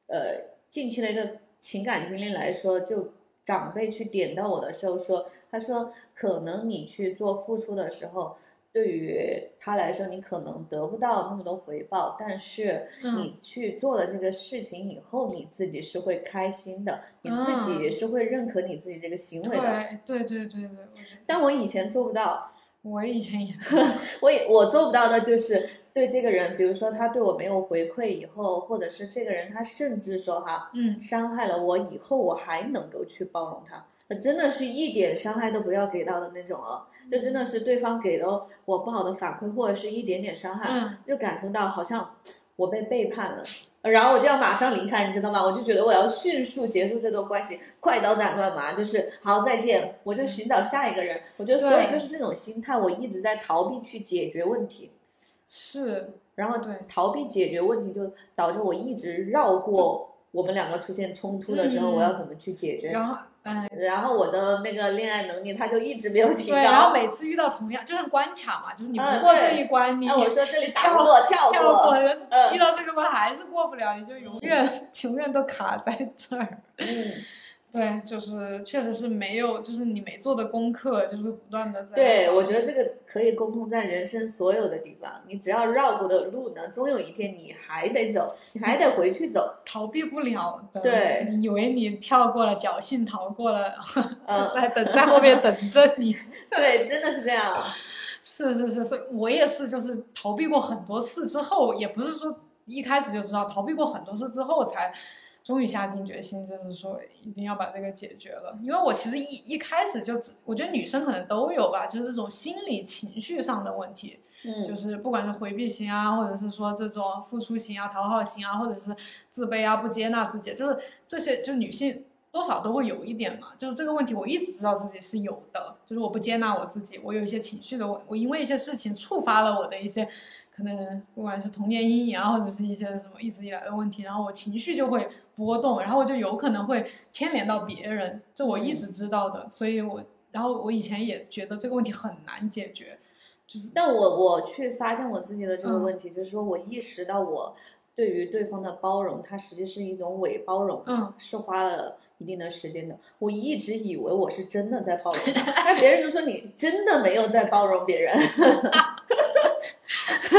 呃近期的一个情感经历来说，就长辈去点到我的时候说，他说可能你去做付出的时候。对于他来说，你可能得不到那么多回报，但是嗯。你去做了这个事情以后，你自己是会开心的，你自己嗯。也是会认可你自己这个行为的。对对对对但我以前做不到，我以前也这么 我也我做不到的就是对这个人，比如说他对我没有回馈以后，或者是这个人他甚至说哈嗯。伤害了我以后，我还能够去包容他，那真的是一点伤害都不要给到的那种哦。就真的是对方给了我不好的反馈，或者是一点点伤害，嗯，就感受到好像我被背叛了，然后我就要马上离开，你知道吗？我就觉得我要迅速结束这段关系，快刀斩乱麻，就是好再见，我就寻找下一个人。我觉得，所以就是这种心态，我一直在逃避去解决问题，是，然后对逃避解决问题，就导致我一直绕过我们两个出现冲突的时候，嗯我要怎么去解决。然后嗯。然后我的那个恋爱能力，他就一直没有提高。对，然后每次遇到同样，就像关卡嘛，就是你不嗯过这一关，你哎，我说这里打跳过，跳跳过，遇到这个关还是过不了，你就永远 永远都卡在这儿。嗯。对，就是确实是没有，就是你没做的功课，就是会不断的在。对，我觉得这个可以沟通在人生所有的地方。你只要绕过的路呢，终有一天你还得走，你还得回去走。逃避不了的。对你以为你跳过了，侥幸逃过了，嗯，在等在后面等着你。对，真的是这样。是是是是，我也是，就是逃避过很多次之后，也不是说一开始就知道，逃避过很多次之后才终于下定决心，就是说一定要把这个解决了。因为我其实一一开始就只，我觉得女生可能都有吧，就是这种心理情绪上的问题，嗯，就是不管是回避型啊，或者是说这种付出型啊、讨好型啊，或者是自卑啊、不接纳自己，就是这些，就女性多少都会有一点嘛。就是这个问题，我一直知道自己是有的，就是我不接纳我自己，我有一些情绪的问，我因为一些事情触发了我的一些可能不管是童年阴影啊，或者是一些什么一直以来的问题，然后我情绪就会波动，然后我就有可能会牵连到别人，这我一直知道的，所以我然后我以前也觉得这个问题很难解决。就是但我我去发现我自己的这个嗯问题，就是说我意识到我对于对方的包容，它实际是一种伪包容，嗯，是花了一定的时间的。我一直以为我是真的在包容他，但别人就说你真的没有在包容别人。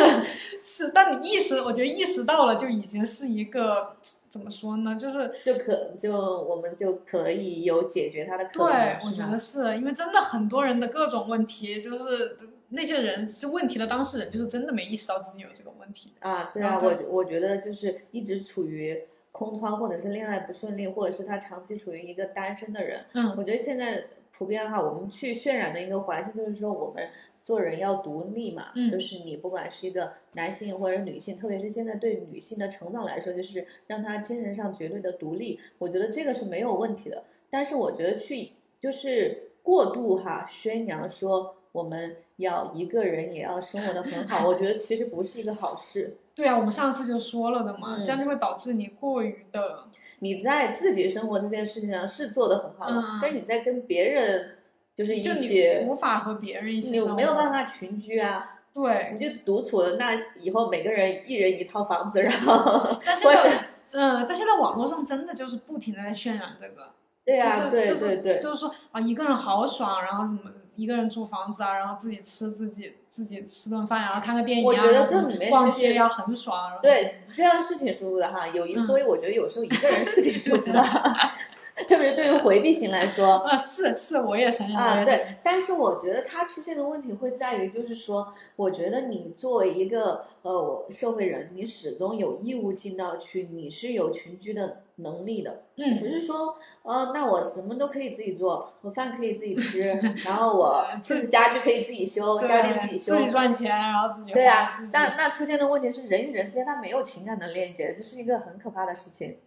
是，但你意识，我觉得意识到了就已经是一个怎么说呢？就是就可就我们就可以有解决他的可能。对，我觉得是因为真的很多人的各种问题，就是那些人就问题的当事人，就是真的没意识到自己有这个问题。啊，对啊，我我觉得就是一直处于空窗，或者是恋爱不顺利，或者是他长期处于一个单身的人，嗯我觉得现在普遍哈，我们去渲染的一个环境就是说，我们做人要独立嘛，嗯就是你不管是一个男性或者女性，特别是现在对女性的成长来说，就是让她精神上绝对的独立，我觉得这个是没有问题的。但是我觉得去就是过度哈宣扬说我们要一个人也要生活的很好，我觉得其实不是一个好事。对啊，我们上次就说了的嘛，嗯这样就会导致你过于的，你在自己生活这件事情上是做的很好的，嗯但是你在跟别人就是一起，无法和别人一起你，没有办。法群居啊，对，你就独处了，那以后每个人一人一套房子，然后但现 或者在，嗯，但现在网络上真的就是不停的在渲染这个，对啊，对就是对对，就是说啊，一个人好爽，然后什么一个人租房子啊，然后自己吃自己自己吃顿饭，然后看个电影啊，我觉得这里面逛街要、很爽，对，这样是挺舒服的哈。有一，嗯所以我觉得有时候一个人是挺舒服的。特别是对于回避型来说，啊，是是，我也承认啊，对，但是我觉得它出现的问题会在于，就是说，我觉得你作为一个呃社会人，你始终有义务尽到去，你是有群居的能力的，嗯。不嗯，是说呃，那我什么都可以自己做，我饭可以自己吃，然后我甚至家具可以自己修，家电自己修，自己赚钱，然后自己。对啊那那出现的问题是人与人之间他没有情感的链接，这是一个很可怕的事情。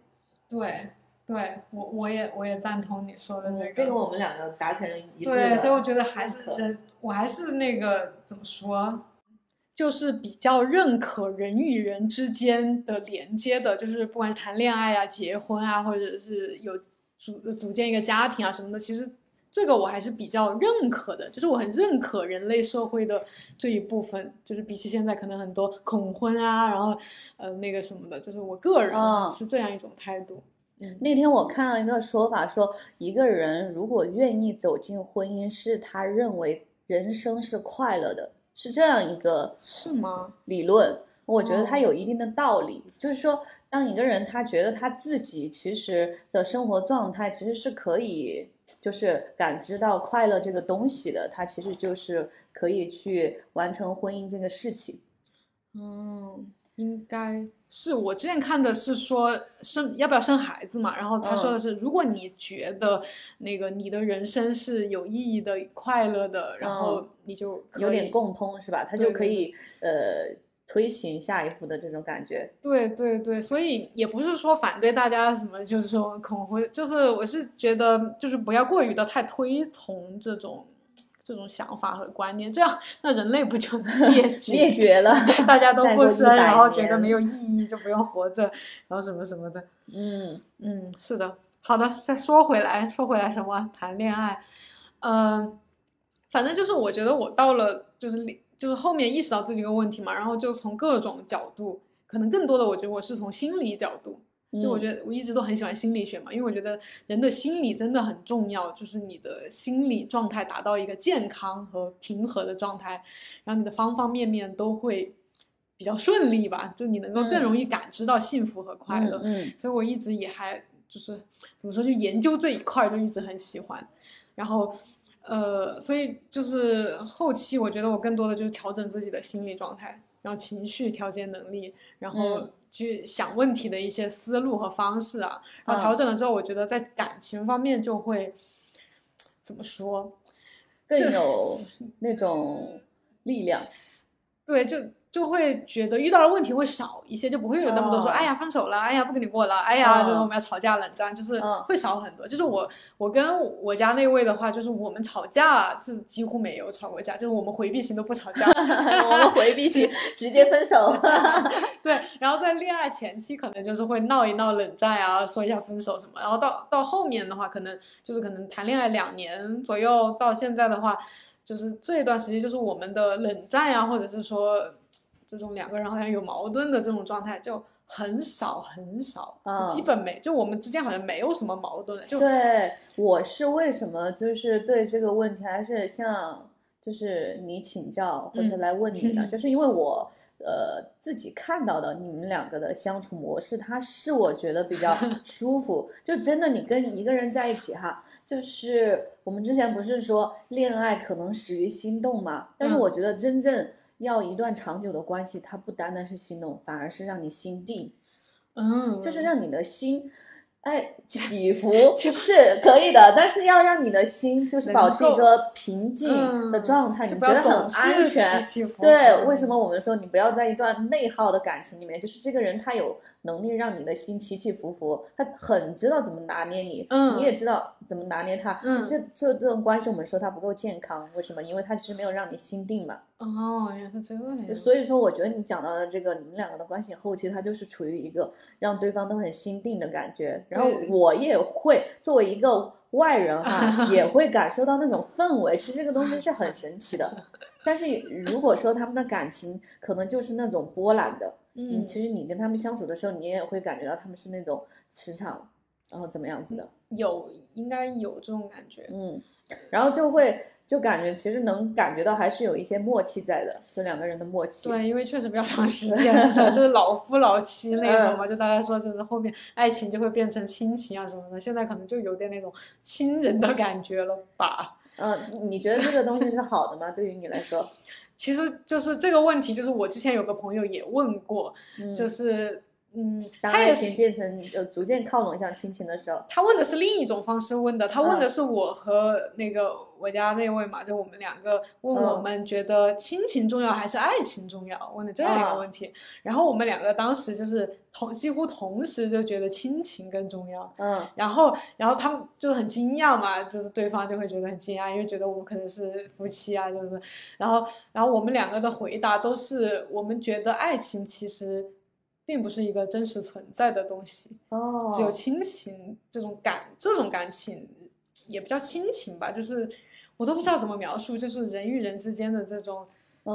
对对，我我也我也赞同你说的这个，这个我们两个达成一致的对，所以我觉得还是人，我还是那个怎么说，就是比较认可人与人之间的连接的，就是不管是谈恋爱啊、结婚啊，或者是有组组建一个家庭啊什么的，其实这个我还是比较认可的，就是我很认可人类社会的这一部分，就是比起现在可能很多恐婚啊，然后呃那个什么的，就是我个人嗯是这样一种态度。那天我看到一个说法，说一个人如果愿意走进婚姻，是他认为人生是快乐的，是这样一个是吗？理论。我觉得它哦有一定的道理，就是说，当一个人他觉得他自己其实的生活状态其实是可以，就是感知到快乐这个东西的，他其实就是可以去完成婚姻这个事情。嗯，应该是我之前看的是说生要不要生孩子嘛，然后他说的是，如果你觉得那个你的人生是有意义的、快乐的，然后你就有点共通是吧？他就可以呃推行下一步的这种感觉。对对对，所以也不是说反对大家什么，就是说恐婚，就是我是觉得就是不要过于的太推崇这种这种想法和观念，这样那人类不就灭 绝灭绝了，大家都过不生，然后觉得没有意义就不用活着，然后什么什么的。嗯嗯，是的。好的，再说回来，说回来什么谈恋爱，嗯、反正就是我觉得我到了就是就是后面意识到自己这个问题嘛，然后就从各种角度，可能更多的我觉得我是从心理角度，就我嗯觉得我一直都很喜欢心理学嘛，因为我觉得人的心理真的很重要，就是你的心理状态达到一个健康和平和的状态，然后你的方方面面都会比较顺利吧，就你能够更嗯容易感知到幸福和快乐。嗯嗯所以我一直也还就是怎么说，就研究这一块儿就一直很喜欢。然后，呃，所以就是后期我觉得我更多的就是调整自己的心理状态，然后情绪调节能力，然后嗯去想问题的一些思路和方式啊。然后嗯调整了之后，我觉得在感情方面就会怎么说？更有那种力量。对，就就会觉得遇到的问题会少一些，就不会有那么多说，哦哎呀分手了，哎呀不跟你过了，哎呀就是哦我们要吵架冷战，就是嗯会少很多。就是我我跟我家那位的话，就是我们吵架是几乎没有吵过架，就是我们回避型都不吵架。我们回避型 直接分手。对，然后在恋爱前期可能就是会闹一闹冷战啊，说一下分手什么，然后到到后面的话，可能就是可能谈恋爱两年左右，到现在的话，就是这一段时间就是我们的冷战呀、或者是说这种两个人好像有矛盾的这种状态就很少很少，嗯基本没，就我们之间好像没有什么矛盾了，就对，我是为什么就是对这个问题还是像就是你请教或者嗯来问你呢？就是因为我呃自己看到的你们两个的相处模式，它是我觉得比较 舒服。就真的你跟一个人在一起哈，就是我们之前不是说恋爱可能始于心动嘛？但是嗯我觉得真正要一段长久的关系，它不单单是心动，反而是让你心定。嗯，就是让你的心，哎，起伏 是可以的，但是要让你的心就是保持一个平静的嗯状态，你觉得很安全对，为什么我们说你不要在一段内耗的感情里面，就是这个人他有能力让你的心起起伏伏，他很知道怎么拿捏你，嗯你也知道怎么拿捏他。嗯这这段关系我们说他不够健康，为什么？因为他其实没有让你心定嘛。哦，原来是这样，所以说，我觉得你讲到的这个，你们两个的关系后期，他就是处于一个让对方都很心定的感觉。然后我也会作为一个外人哈、也会感受到那种氛围。其实这个东西是很神奇的。但是如果说他们的感情可能就是那种波澜的，嗯，其实你跟他们相处的时候，你也会感觉到他们是那种磁场然后怎么样子的？有应该有这种感觉。嗯，然后就会就感觉其实能感觉到还是有一些默契在的，就两个人的默契。对，因为确实比较长时间了，就 是老夫老妻那种嘛，就大家说就是后面爱情就会变成亲情啊什么的，现在可能就有点那种亲人的感觉了吧。嗯，你觉得这个东西是好的吗？对于你来说？其实就是这个问题，就是我之前有个朋友也问过，就是嗯，当爱情变成呃逐渐靠拢向亲情的时候，他问的是另一种方式问的，他问的是我和那个我家那位嘛，就我们两个问我们觉得亲情重要还是爱情重要，问的这样一个问题，然后我们两个当时就是同几乎同时就觉得亲情更重要，嗯，然后然后他们就很惊讶嘛，就是对方就会觉得很惊讶，因为觉得我们可能是夫妻啊，就是，然后然后我们两个的回答都是我们觉得爱情其实。并不是一个真实存在的东西。哦，只有亲情这种感，这种感情也不叫亲情吧，就是我都不知道怎么描述，就是人与人之间的这种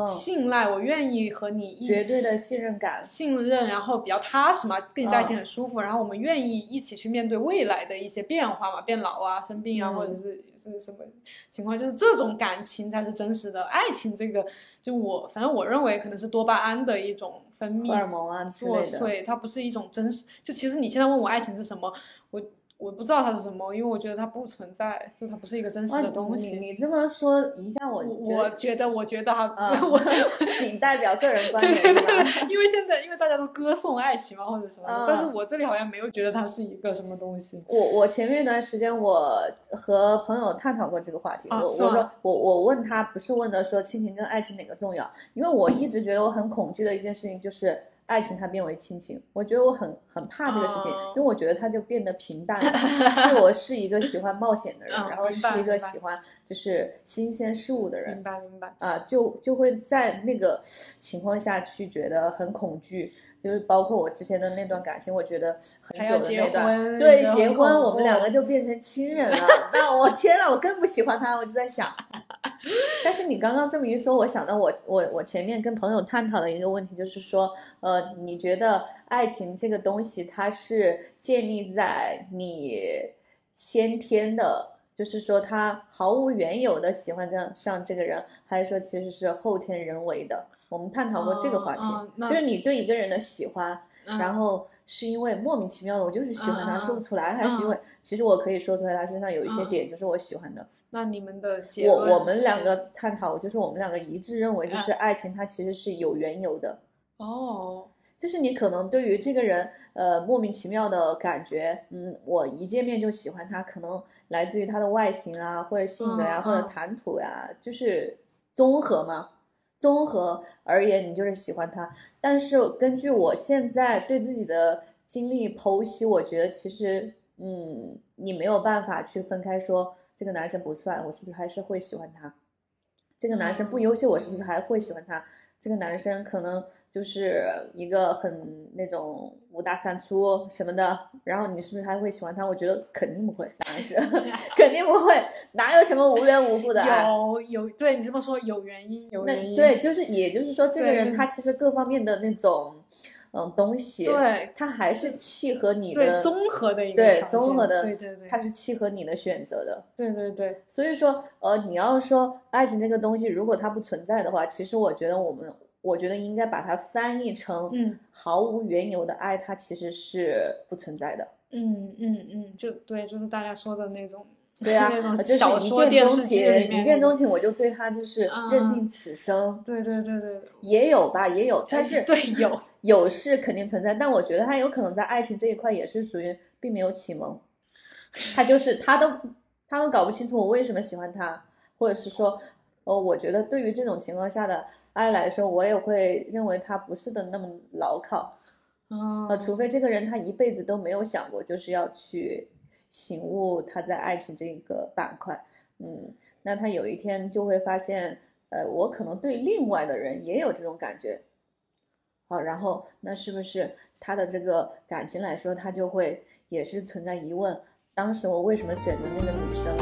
信赖，我愿意和你一绝对的信任感，信任，然后比较踏实嘛，跟你在一起很舒服，然后我们愿意一起去面对未来的一些变化嘛，变老啊，生病啊，或者是是什么情况，就是这种感情才是真实的。爱情。这个就我反正我认为可能是多巴胺的一种。分泌荷尔蒙啊作祟，它不是一种真实。就其实你现在问我爱情是什么，我。不知道它是什么，因为我觉得它不存在，就它不是一个真实的东西。你你这么说一下，我我觉得我觉得哈，我仅代表个人 观点？因为现在因为大家都歌颂爱情嘛，或者什么，但是我这里好像没有觉得它是一个什么东西。我我前面一段时间我和朋友探讨过这个话题，我我说我我问他不是问的说亲情跟爱情哪个重要，因为我一直觉得我很恐惧的一件事情就是。爱情它变为亲情，我觉得我很很怕这个事情，因为我觉得它就变得平淡了。因为我是一个喜欢冒险的人，然后是一个喜欢就是新鲜事物的人。明白明白。啊，就就会在那个情况下去觉得很恐惧。就是包括我之前的那段感情，我觉得很久的那段，对结婚，我们两个就变成亲人了。那我天呐，我更不喜欢他，我就在想。但是你刚刚这么一说，我想到我我我前面跟朋友探讨的一个问题，就是说，呃，你觉得爱情这个东西，它是建立在你先天的，就是说他毫无缘由的喜欢上上这个人，还是说其实是后天人为的？我们探讨过这个话题，就是你对一个人的喜欢，然后是因为莫名其妙的，我就是喜欢他，说不出来，还是因为其实我可以说出来，他身上有一些点就是我喜欢的。那你们的我我们两个探讨，就是我们两个一致认为，就是爱情它其实是有缘由的。哦，就是你可能对于这个人，呃，莫名其妙的感觉，嗯，我一见面就喜欢他，可能来自于他的外形啊，或者性格呀，或者谈吐呀，就是综合嘛。综合而言，你就是喜欢他。但是根据我现在对自己的经历剖析，我觉得其实，嗯，你没有办法去分开说这个男生不帅，我是不是还是会喜欢他？这个男生不优秀，我是不是还会喜欢他？这个男生可能就是一个很那种五大三粗什么的，然后你是不是还会喜欢他？我觉得肯定不会，当然是 肯定不会，哪有什么无缘无故的爱？有有，对你这么说有原因，有原因。对，就是也就是说，这个人他其实各方面的那种嗯东西，对，它还是契合你的综合的一个对综合的，对对对，它是契合你的选择的，对对对。所以说，呃，你要说爱情这个东西，如果它不存在的话，其实我觉得我们。我觉得应该把它翻译成，嗯，毫无缘由的爱，它其实是不存在的。嗯嗯嗯，就对，就是大家说的那种，对啊，那种小说电视剧一见钟情，我就对他就是认定此生。对对对对，也有吧，也有，但是对有有是肯定存在，但我觉得他有可能在爱情这一块也是属于并没有启蒙，他就是 他都他都搞不清楚我为什么喜欢他，或者是说。哦，我觉得对于这种情况下的爱来说，我也会认为他不是的那么牢靠，啊，除非这个人他一辈子都没有想过就是要去醒悟他在爱情这个板块，嗯，那他有一天就会发现，呃，我可能对另外的人也有这种感觉，好，然后那是不是他的这个感情来说，他就会也是存在疑问，当时我为什么选择那个女生？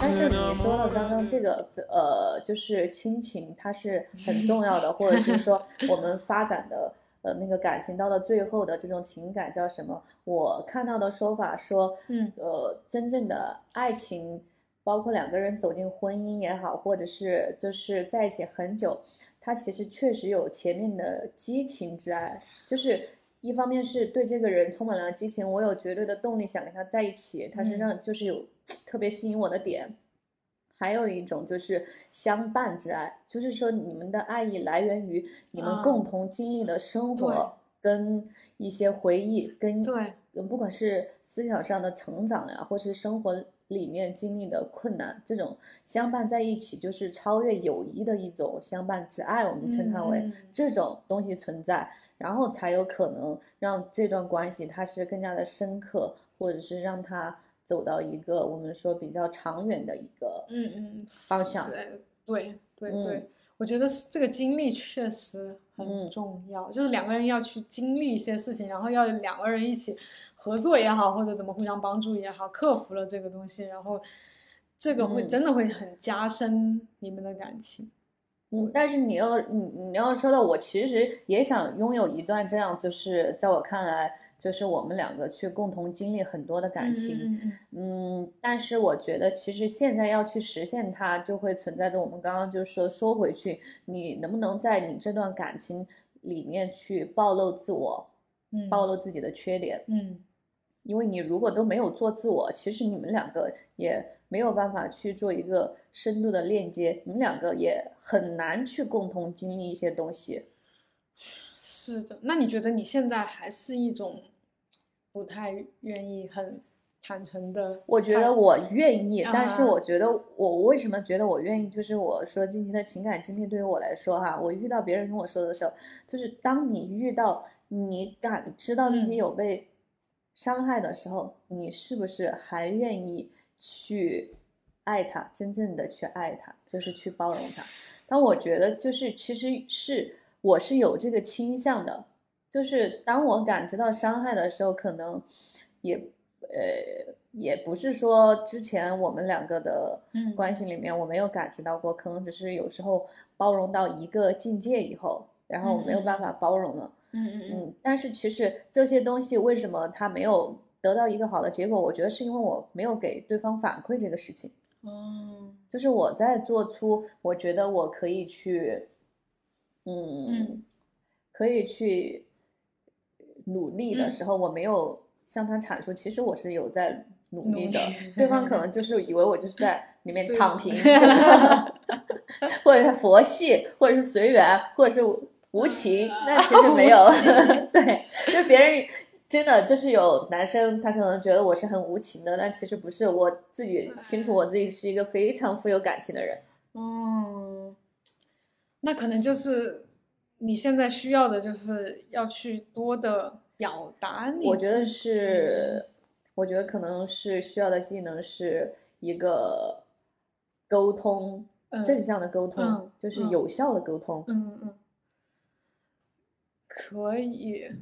但是你说到刚刚这个呃，就是亲情，它是很重要的，或者是说我们发展的呃那个感情到了最后的这种情感叫什么？我看到的说法说，嗯呃，真正的爱情，包括两个人走进婚姻也好，或者是就是在一起很久，它其实确实有前面的激情之爱，就是。一方面是对这个人充满了激情，我有绝对的动力想跟他在一起，他身上就是有 特别吸引我的点。还有一种就是相伴之爱，就是说你们的爱意来源于你们共同经历的生活跟一些回忆，跟对，不管是思想上的成长呀，或是生活里面经历的困难，这种相伴在一起，就是超越友谊的一种相伴之爱，我们称它为这种东西存在。然后才有可能让这段关系它是更加的深刻，或者是让它走到一个我们说比较长远的一个嗯嗯方向。对对对，我觉得这个经历确实很重要，就是两个人要去经历一些事情，然后要两个人一起合作也好，或者怎么互相帮助也好，克服了这个东西，然后这个会真的会很加深你们的感情。嗯，但是你要你你要说到，我其实也想拥有一段这样，就是在我看来，就是我们两个去共同经历很多的感情，嗯，但是我觉得其实现在要去实现它，就会存在着我们刚刚就说说回去，你能不能在你这段感情里面去暴露自我，嗯，暴露自己的缺点，嗯，因为你如果都没有做自我，其实你们两个也。没有办法去做一个深度的链接，你们两个也很难去共同经历一些东西。是的，那你觉得你现在还是一种不太愿意很坦诚的？我觉得我愿意，但是我觉得我为什么觉得我愿意？就是我说近期的情感经历对于我来说，哈，我遇到别人跟我说的时候，就是当你遇到你感知道自己有被伤害的时候，你是不是还愿意？去爱他，真正的去爱他，就是去包容他。但我觉得，就是其实是我是有这个倾向的，就是当我感知到伤害的时候，可能也呃也不是说之前我们两个的关系里面我没有感知到过，可能只是有时候包容到一个境界以后，然后我没有办法包容了。嗯嗯嗯。但是其实这些东西为什么他没有？得到一个好的结果，我觉得是因为我没有给对方反馈这个事情。嗯，就是我在做出我觉得我可以去，嗯，可以去努力的时候，我没有向他阐述，其实我是有在努力的。对方 可能就是以为我就是在里面躺平，或者是佛系，或者是随缘，或者是无情。那其实没有，对，就别人。真的就是有男生，他可能觉得我是很无情的，但其实不是，我自己清楚我自己是一个非常富有感情的人。嗯，那可能就是你现在需要的，就是要去多的表达你。我觉得是，我觉得可能是需要的技能是一个沟通，正向的沟通，就是有效的沟通。嗯嗯嗯，可以。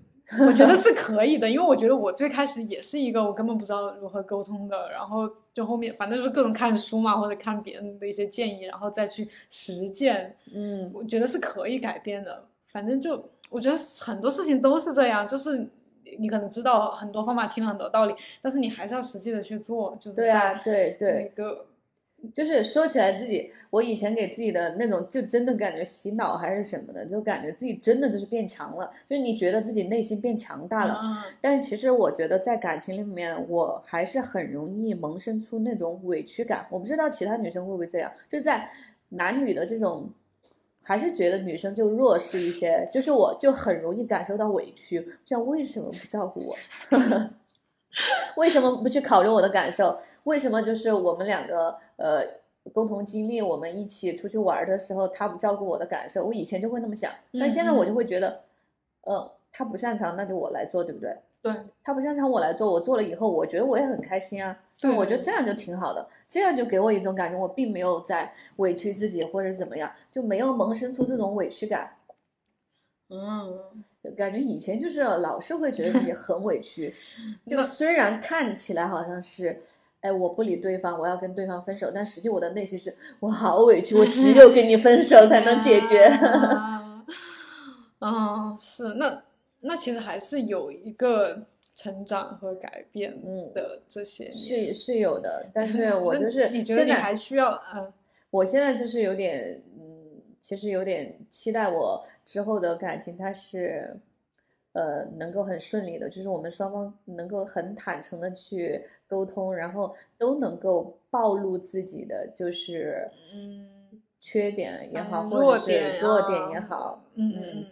我觉得 是可以的，因为我觉得我最开始也是一个我根本不知道如何沟通的，然后就后面反正就是各种看书嘛，或者看别人的一些建议，然后再去实践。嗯，我觉得是可以改变的。反正就我觉得很多事情都是这样，就是你可能知道很多方法，听了很多道理，但是你还是要实际的去做。就是对啊，对对，那个。就是说起来自己，我以前给自己的那种，就真的感觉洗脑还是什么的，就感觉自己真的就是变强了，就是你觉得自己内心变强大了。但是其实我觉得在感情里面，我还是很容易萌生出那种委屈感。我不知道其他女生会不会这样，就在男女的这种，还是觉得女生就弱势一些。就是我就很容易感受到委屈，像为什么不照顾我？为什么不去考虑我的感受？为什么就是我们两个呃共同经历，我们一起出去玩的时候，他不照顾我的感受？我以前就会那么想，但现在我就会觉得，呃，他不擅长，那就我来做，对不对？对，他不擅长，我来做，我做了以后，我觉得我也很开心啊。对，我觉得这样就挺好的，这样就给我一种感觉，我并没有在委屈自己或者怎么样，就没有萌生出这种委屈感。嗯。感觉以前就是老是会觉得自己很委屈，就虽然看起来好像是，哎，我不理对方，我要跟对方分手，但实际我的内心是我好委屈，我只有跟你分手才能解决。啊，啊 是那那其实还是有一个成长和改变嗯，的这些年。是是有的，但是我就是你觉得你还需要嗯我现在就是有点，嗯，其实有点期待我之后的感情，它是，呃，能够很顺利的，就是我们双方能够很坦诚的去沟通，然后都能够暴露自己的就是嗯缺点也好，嗯或者是弱点也好，嗯嗯嗯，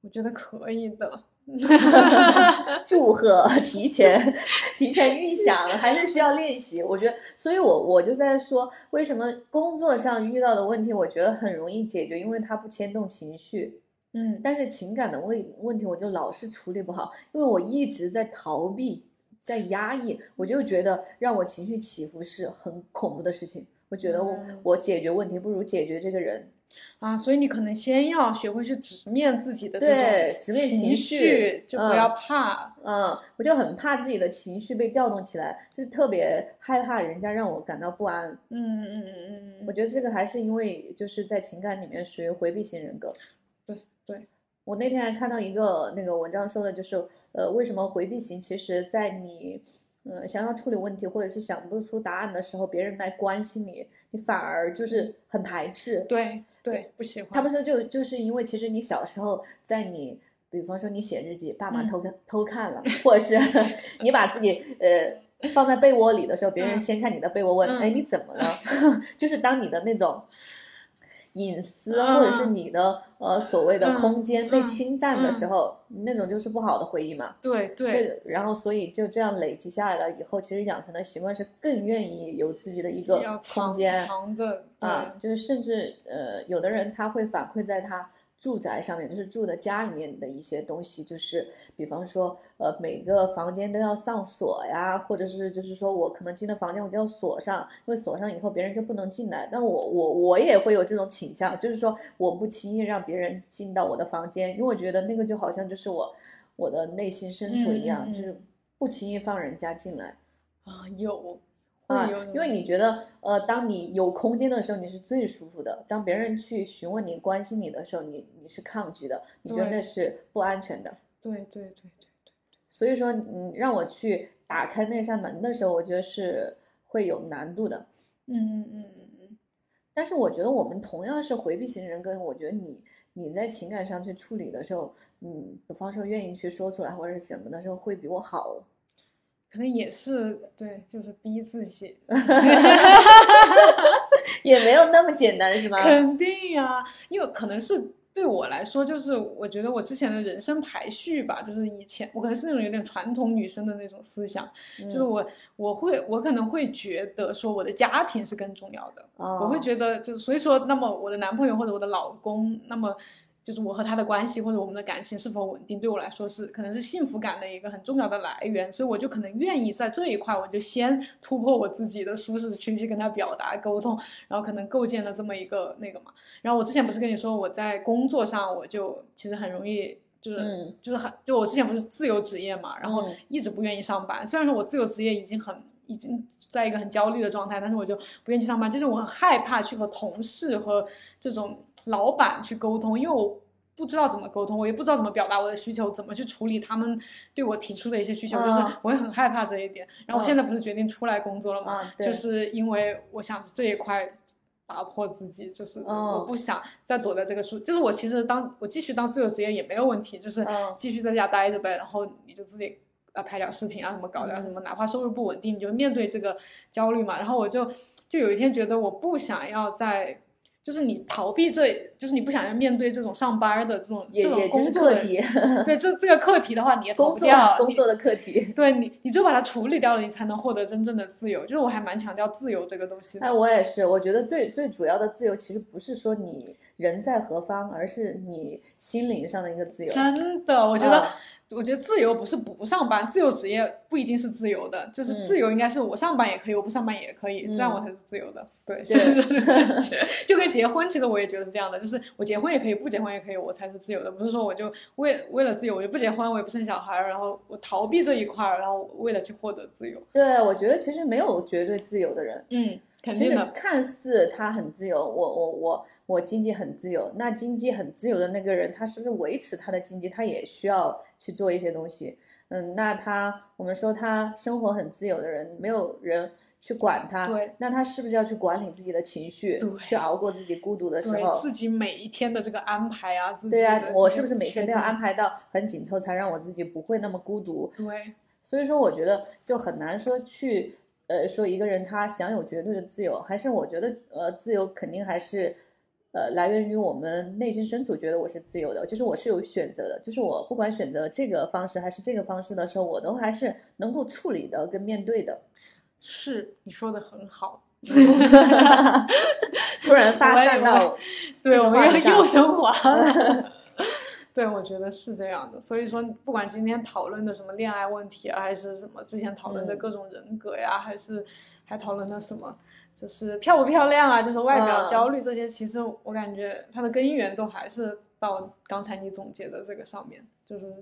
我觉得可以的。祝贺，提前提前预想，还是需要练习。我觉得，所以我我就在说，为什么工作上遇到的问题，我觉得很容易解决，因为它不牵动情绪。嗯但是情感的问问题，我就老是处理不好，因为我一直在逃避，在压抑，我就觉得让我情绪起伏是很恐怖的事情。我觉得我、嗯我解决问题不如解决这个人。啊，所以你可能先要学会去直面自己的这对种直面情情绪嗯就不要怕。嗯，我就很怕自己的情绪被调动起来，就是特别害怕人家让我感到不安。嗯嗯嗯嗯，我觉得这个还是因为就是在情感里面属于回避型人格。对对，我那天还看到一个那个文章说的，就是呃，为什么回避型其实在你呃想要处理问题或者是想不出答案的时候，别人来关心你，你反而就是很排斥。对对，不喜欢。他们说就就是因为其实你小时候在你，比方说你写日记，爸妈嗯偷看、偷看了，或者是 你把自己呃放在被窝里的时候，别人嗯先看你的被窝问，哎嗯你怎么了？就是当你的那种。隐私嗯。或者是你的呃所谓的嗯空间被嗯侵占的嗯。时候，那种就是不好的回忆嘛。对对。对，然后所以就这样累积下来了以后，其实养成的习惯是更愿意有自己的一个空间藏着啊，就是甚至呃，有的人他会反馈在他住宅上面，就是住的家里面的一些东西，就是比方说呃，每个房间都要上锁呀，或者是就是说我可能进了房间我就要锁上，因为锁上以后别人就不能进来。但我我我也会有这种倾向，就是说我不轻易让别人进到我的房间，因为我觉得那个就好像就是我我的内心深处一样，就是不轻易放人家进来。啊有啊，因为你觉得，呃，当你有空间的时候，你是最舒服的；当别人去询问你、关心你的时候，你你是抗拒的，你觉得那是不安全的。对对对对对，所以说，你让我去打开那扇门的时候，我觉得是会有难度的。嗯嗯嗯嗯嗯，但是我觉得我们同样是回避型人格，我觉得你你在情感上去处理的时候，嗯，比方说愿意去说出来或者是什么的时候，会比我好。可能也是对，就是逼自己。也没有那么简单，是吗？肯定呀、因为可能是对我来说，就是我觉得我之前的人生排序吧，就是以前我可能是那种有点传统女生的那种思想，就是嗯我我会我可能会觉得说我的家庭是更重要的，哦我会觉得就所以说，那么我的男朋友或者我的老公，那么。就是我和他的关系或者我们的感情是否稳定，对我来说是可能是幸福感的一个很重要的来源，所以我就可能愿意在这一块，我就先突破我自己的舒适区去跟他表达沟通，然后可能构建了这么一个那个嘛。然后我之前不是跟你说我在工作上我就其实很容易就是、嗯就是很就我之前不是自由职业嘛，然后嗯一直不愿意上班。虽然说我自由职业已经很已经在一个很焦虑的状态，但是我就不愿意去上班，就是我很害怕去和同事和这种老板去沟通，因为我。不知道怎么沟通，我也不知道怎么表达我的需求，怎么去处理他们对我提出的一些需求，就是嗯我也很害怕这一点。然后我现在不是决定出来工作了嘛，就是因为我想这一块打破自己，就是哦我不想再躲在这个舒，就是我其实当我继续当自由职业也没有问题，就是嗯继续在家待着呗，然后你就自己啊拍点视频啊什么搞点什么，哪怕收入不稳定，你就面对这个焦虑嘛。然后我就就有一天觉得我不想要再。就是你逃避这，就是你不想要面对这种上班的这种这种也也工作题，对这这个课题的话，你也逃工作不掉，你工作的课题。对你，你只有把它处理掉了，你才能获得真正的自由。就是我还蛮强调自由这个东西的。哎，我也是，我觉得最最主要的自由其实不是说你人在何方，而是你心灵上的一个自由。真的，我觉得啊我觉得自由不是不上班，自由职业不一定是自由的，就是自由应该是我上班也可以，我不上班也可以，这样我才是自由的。对，就是 就跟结婚，其实我也觉得是这样的，就是我结婚也可以，不结婚也可以，我才是自由的。不是说我就为为了自由，我就不结婚，我也不生小孩，然后我逃避这一块儿，然后为了去获得自由。对，我觉得其实没有绝对自由的人。嗯，肯其实定的。看似他很自由，我我我我经济很自由，那经济很自由的那个人，他是不是维持他的经济，他也需要去做一些东西？嗯，那他我们说他生活很自由的人，没有人去管他，对，那他是不是要去管理自己的情绪对，去熬过自己孤独的时对候？自己每一天的这个安排啊，对啊、我是不是每天都要安排到很紧凑，才让我自己不会那么孤独？对，所以说，我觉得就很难说去，呃，说一个人他享有绝对的自由，还是我觉得，呃，自由肯定还是，呃，来源于我们内心深处觉得我是自由的，就是我是有选择的，就是我不管选择这个方式还是这个方式的时候，我都还是能够处理的跟面对的。是你说的很好。突然发散到对，我们又升华了。对，我觉得是这样的。所以说，不管今天讨论的什么恋爱问题啊，还是什么之前讨论的嗯各种人格呀，还是还讨论的什么，就是漂不漂亮啊，就是外表嗯焦虑这些，其实我感觉它的根源都还是到刚才你总结的这个上面，就是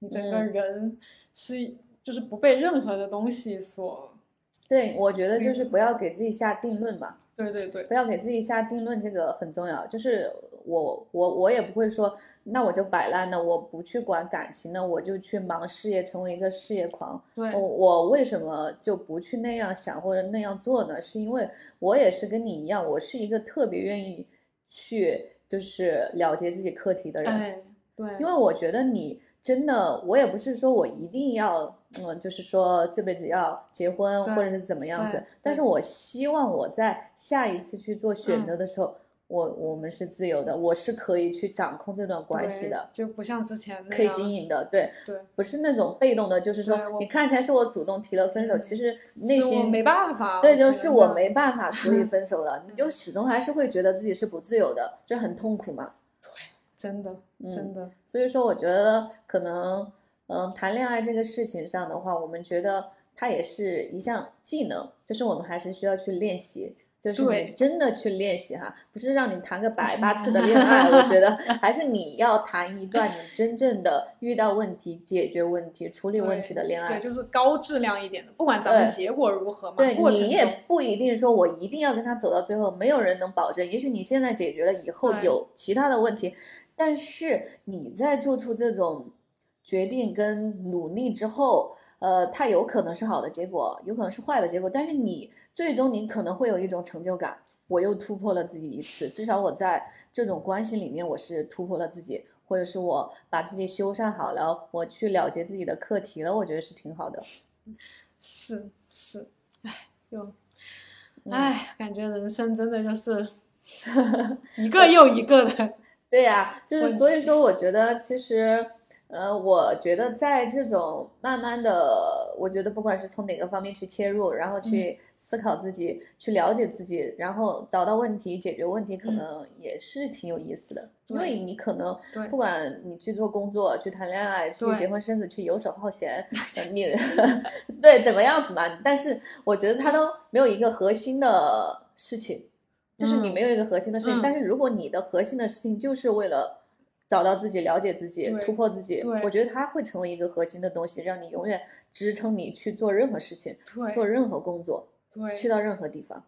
你整个嗯人是就是不被任何的东西所，对，我觉得嗯就是不要给自己下定论嘛。对对对，不要给自己下定论，这个很重要。就是我我我也不会说，那我就摆烂了，我不去管感情了，我就去忙事业，成为一个事业狂。对我我为什么就不去那样想或者那样做呢？是因为我也是跟你一样，我是一个特别愿意去就是了结自己课题的人。哎，对，因为我觉得你真的，我也不是说我一定要，嗯，就是说这辈子要结婚或者是怎么样子，但是我希望我在下一次去做选择的时候，我我们是自由的，我是可以去掌控这段关系的。就不像之前那可以经营的，对，对，不是那种被动的，就是说你看起来是我主动提了分手，嗯其实内心没办法，对，就是我没办法所以 分手了，你就始终还是会觉得自己是不自由的，就很痛苦嘛。对真的嗯真的，所以说，我觉得可能，嗯、谈恋爱这个事情上的话，我们觉得它也是一项技能，就是我们还是需要去练习，就是你真的去练习哈，不是让你谈个百八次的恋 爱，我觉得还是你要谈一段你真正的遇到问题、解决问题、处理问题的恋爱对，。就是高质量一点的，不管咱们对结果如何嘛，对你也不一定说我一定要跟他走到最后，没有人能保证。也许你现在解决了，以后有其他的问题，但是你在做出这种决定跟努力之后，呃，它有可能是好的结果，有可能是坏的结果，但是你最终你可能会有一种成就感，我又突破了自己一次，至少我在这种关系里面我是突破了自己，或者是我把自己修缮好了，我去了结自己的课题了，我觉得是挺好的。是 是，哎，又嗯。哎，感觉人生真的就是 一个又一个的，对呀、就是所以说，我觉得其实，呃，我觉得在这种慢慢的，我觉得不管是从哪个方面去切入，然后嗯去思考自己，去了解自己，然后找到问题、解决问题，可嗯能也是挺有意思的。因为你可能不管你去做工作、去谈恋爱、去结婚生子、去游手好闲，呃你对怎么样子嘛？但是我觉得它都没有一个核心的事情。就是你嗯没有一个核心的事情，嗯但是如果你的核心的事情就是为了找到自己、了解自己、突破自己，对我觉得它会成为一个核心的东西，让你永远支撑你去做任何事情、做任何工作、对，去到任何地方。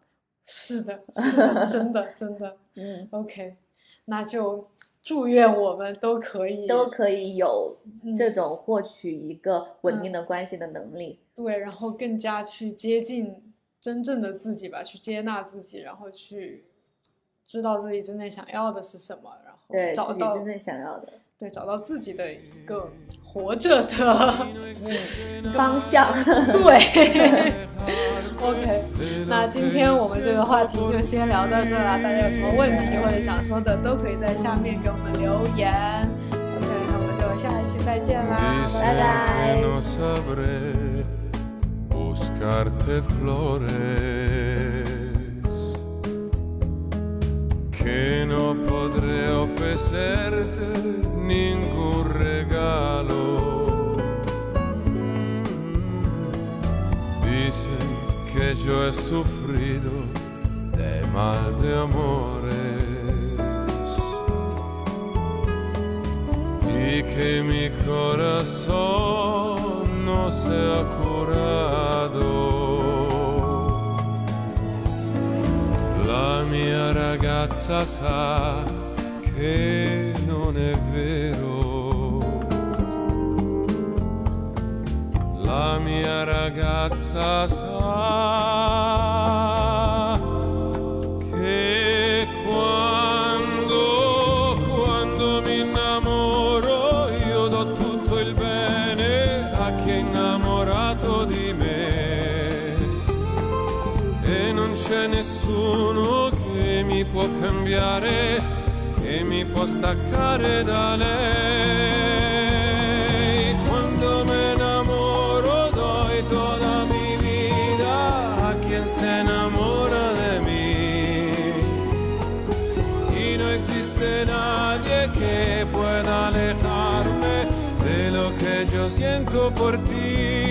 是的，是的，真的真的 嗯，，OK，那就祝愿我们都可以都可以有嗯这种获取一个稳定的关系的能力。对，然后更加去接近真正的自己吧，去接纳自己，然后去知道自己真正想要的是什么，然后对找到自己真正想要的对找到自己的一个活着的嗯方向。对。OK，那今天我们这个话题就先聊到这了，大家有什么问题或者想说的，都可以在下面给我们留言。OK，那我们就下一期再见啦，拜拜。que no podré ofrecerte ningún regalo. Dicen que yo he sufrido de mal de amores y que mi corazón no se ha curado. La mia ragazza sa che non è vero. La mia ragazza sa cambiare, che mi può staccare da lei. Quando me enamoro doy toda mi vida a quien se enamora de mí. Y no existe nadie que pueda alejarme de lo que yo siento por ti.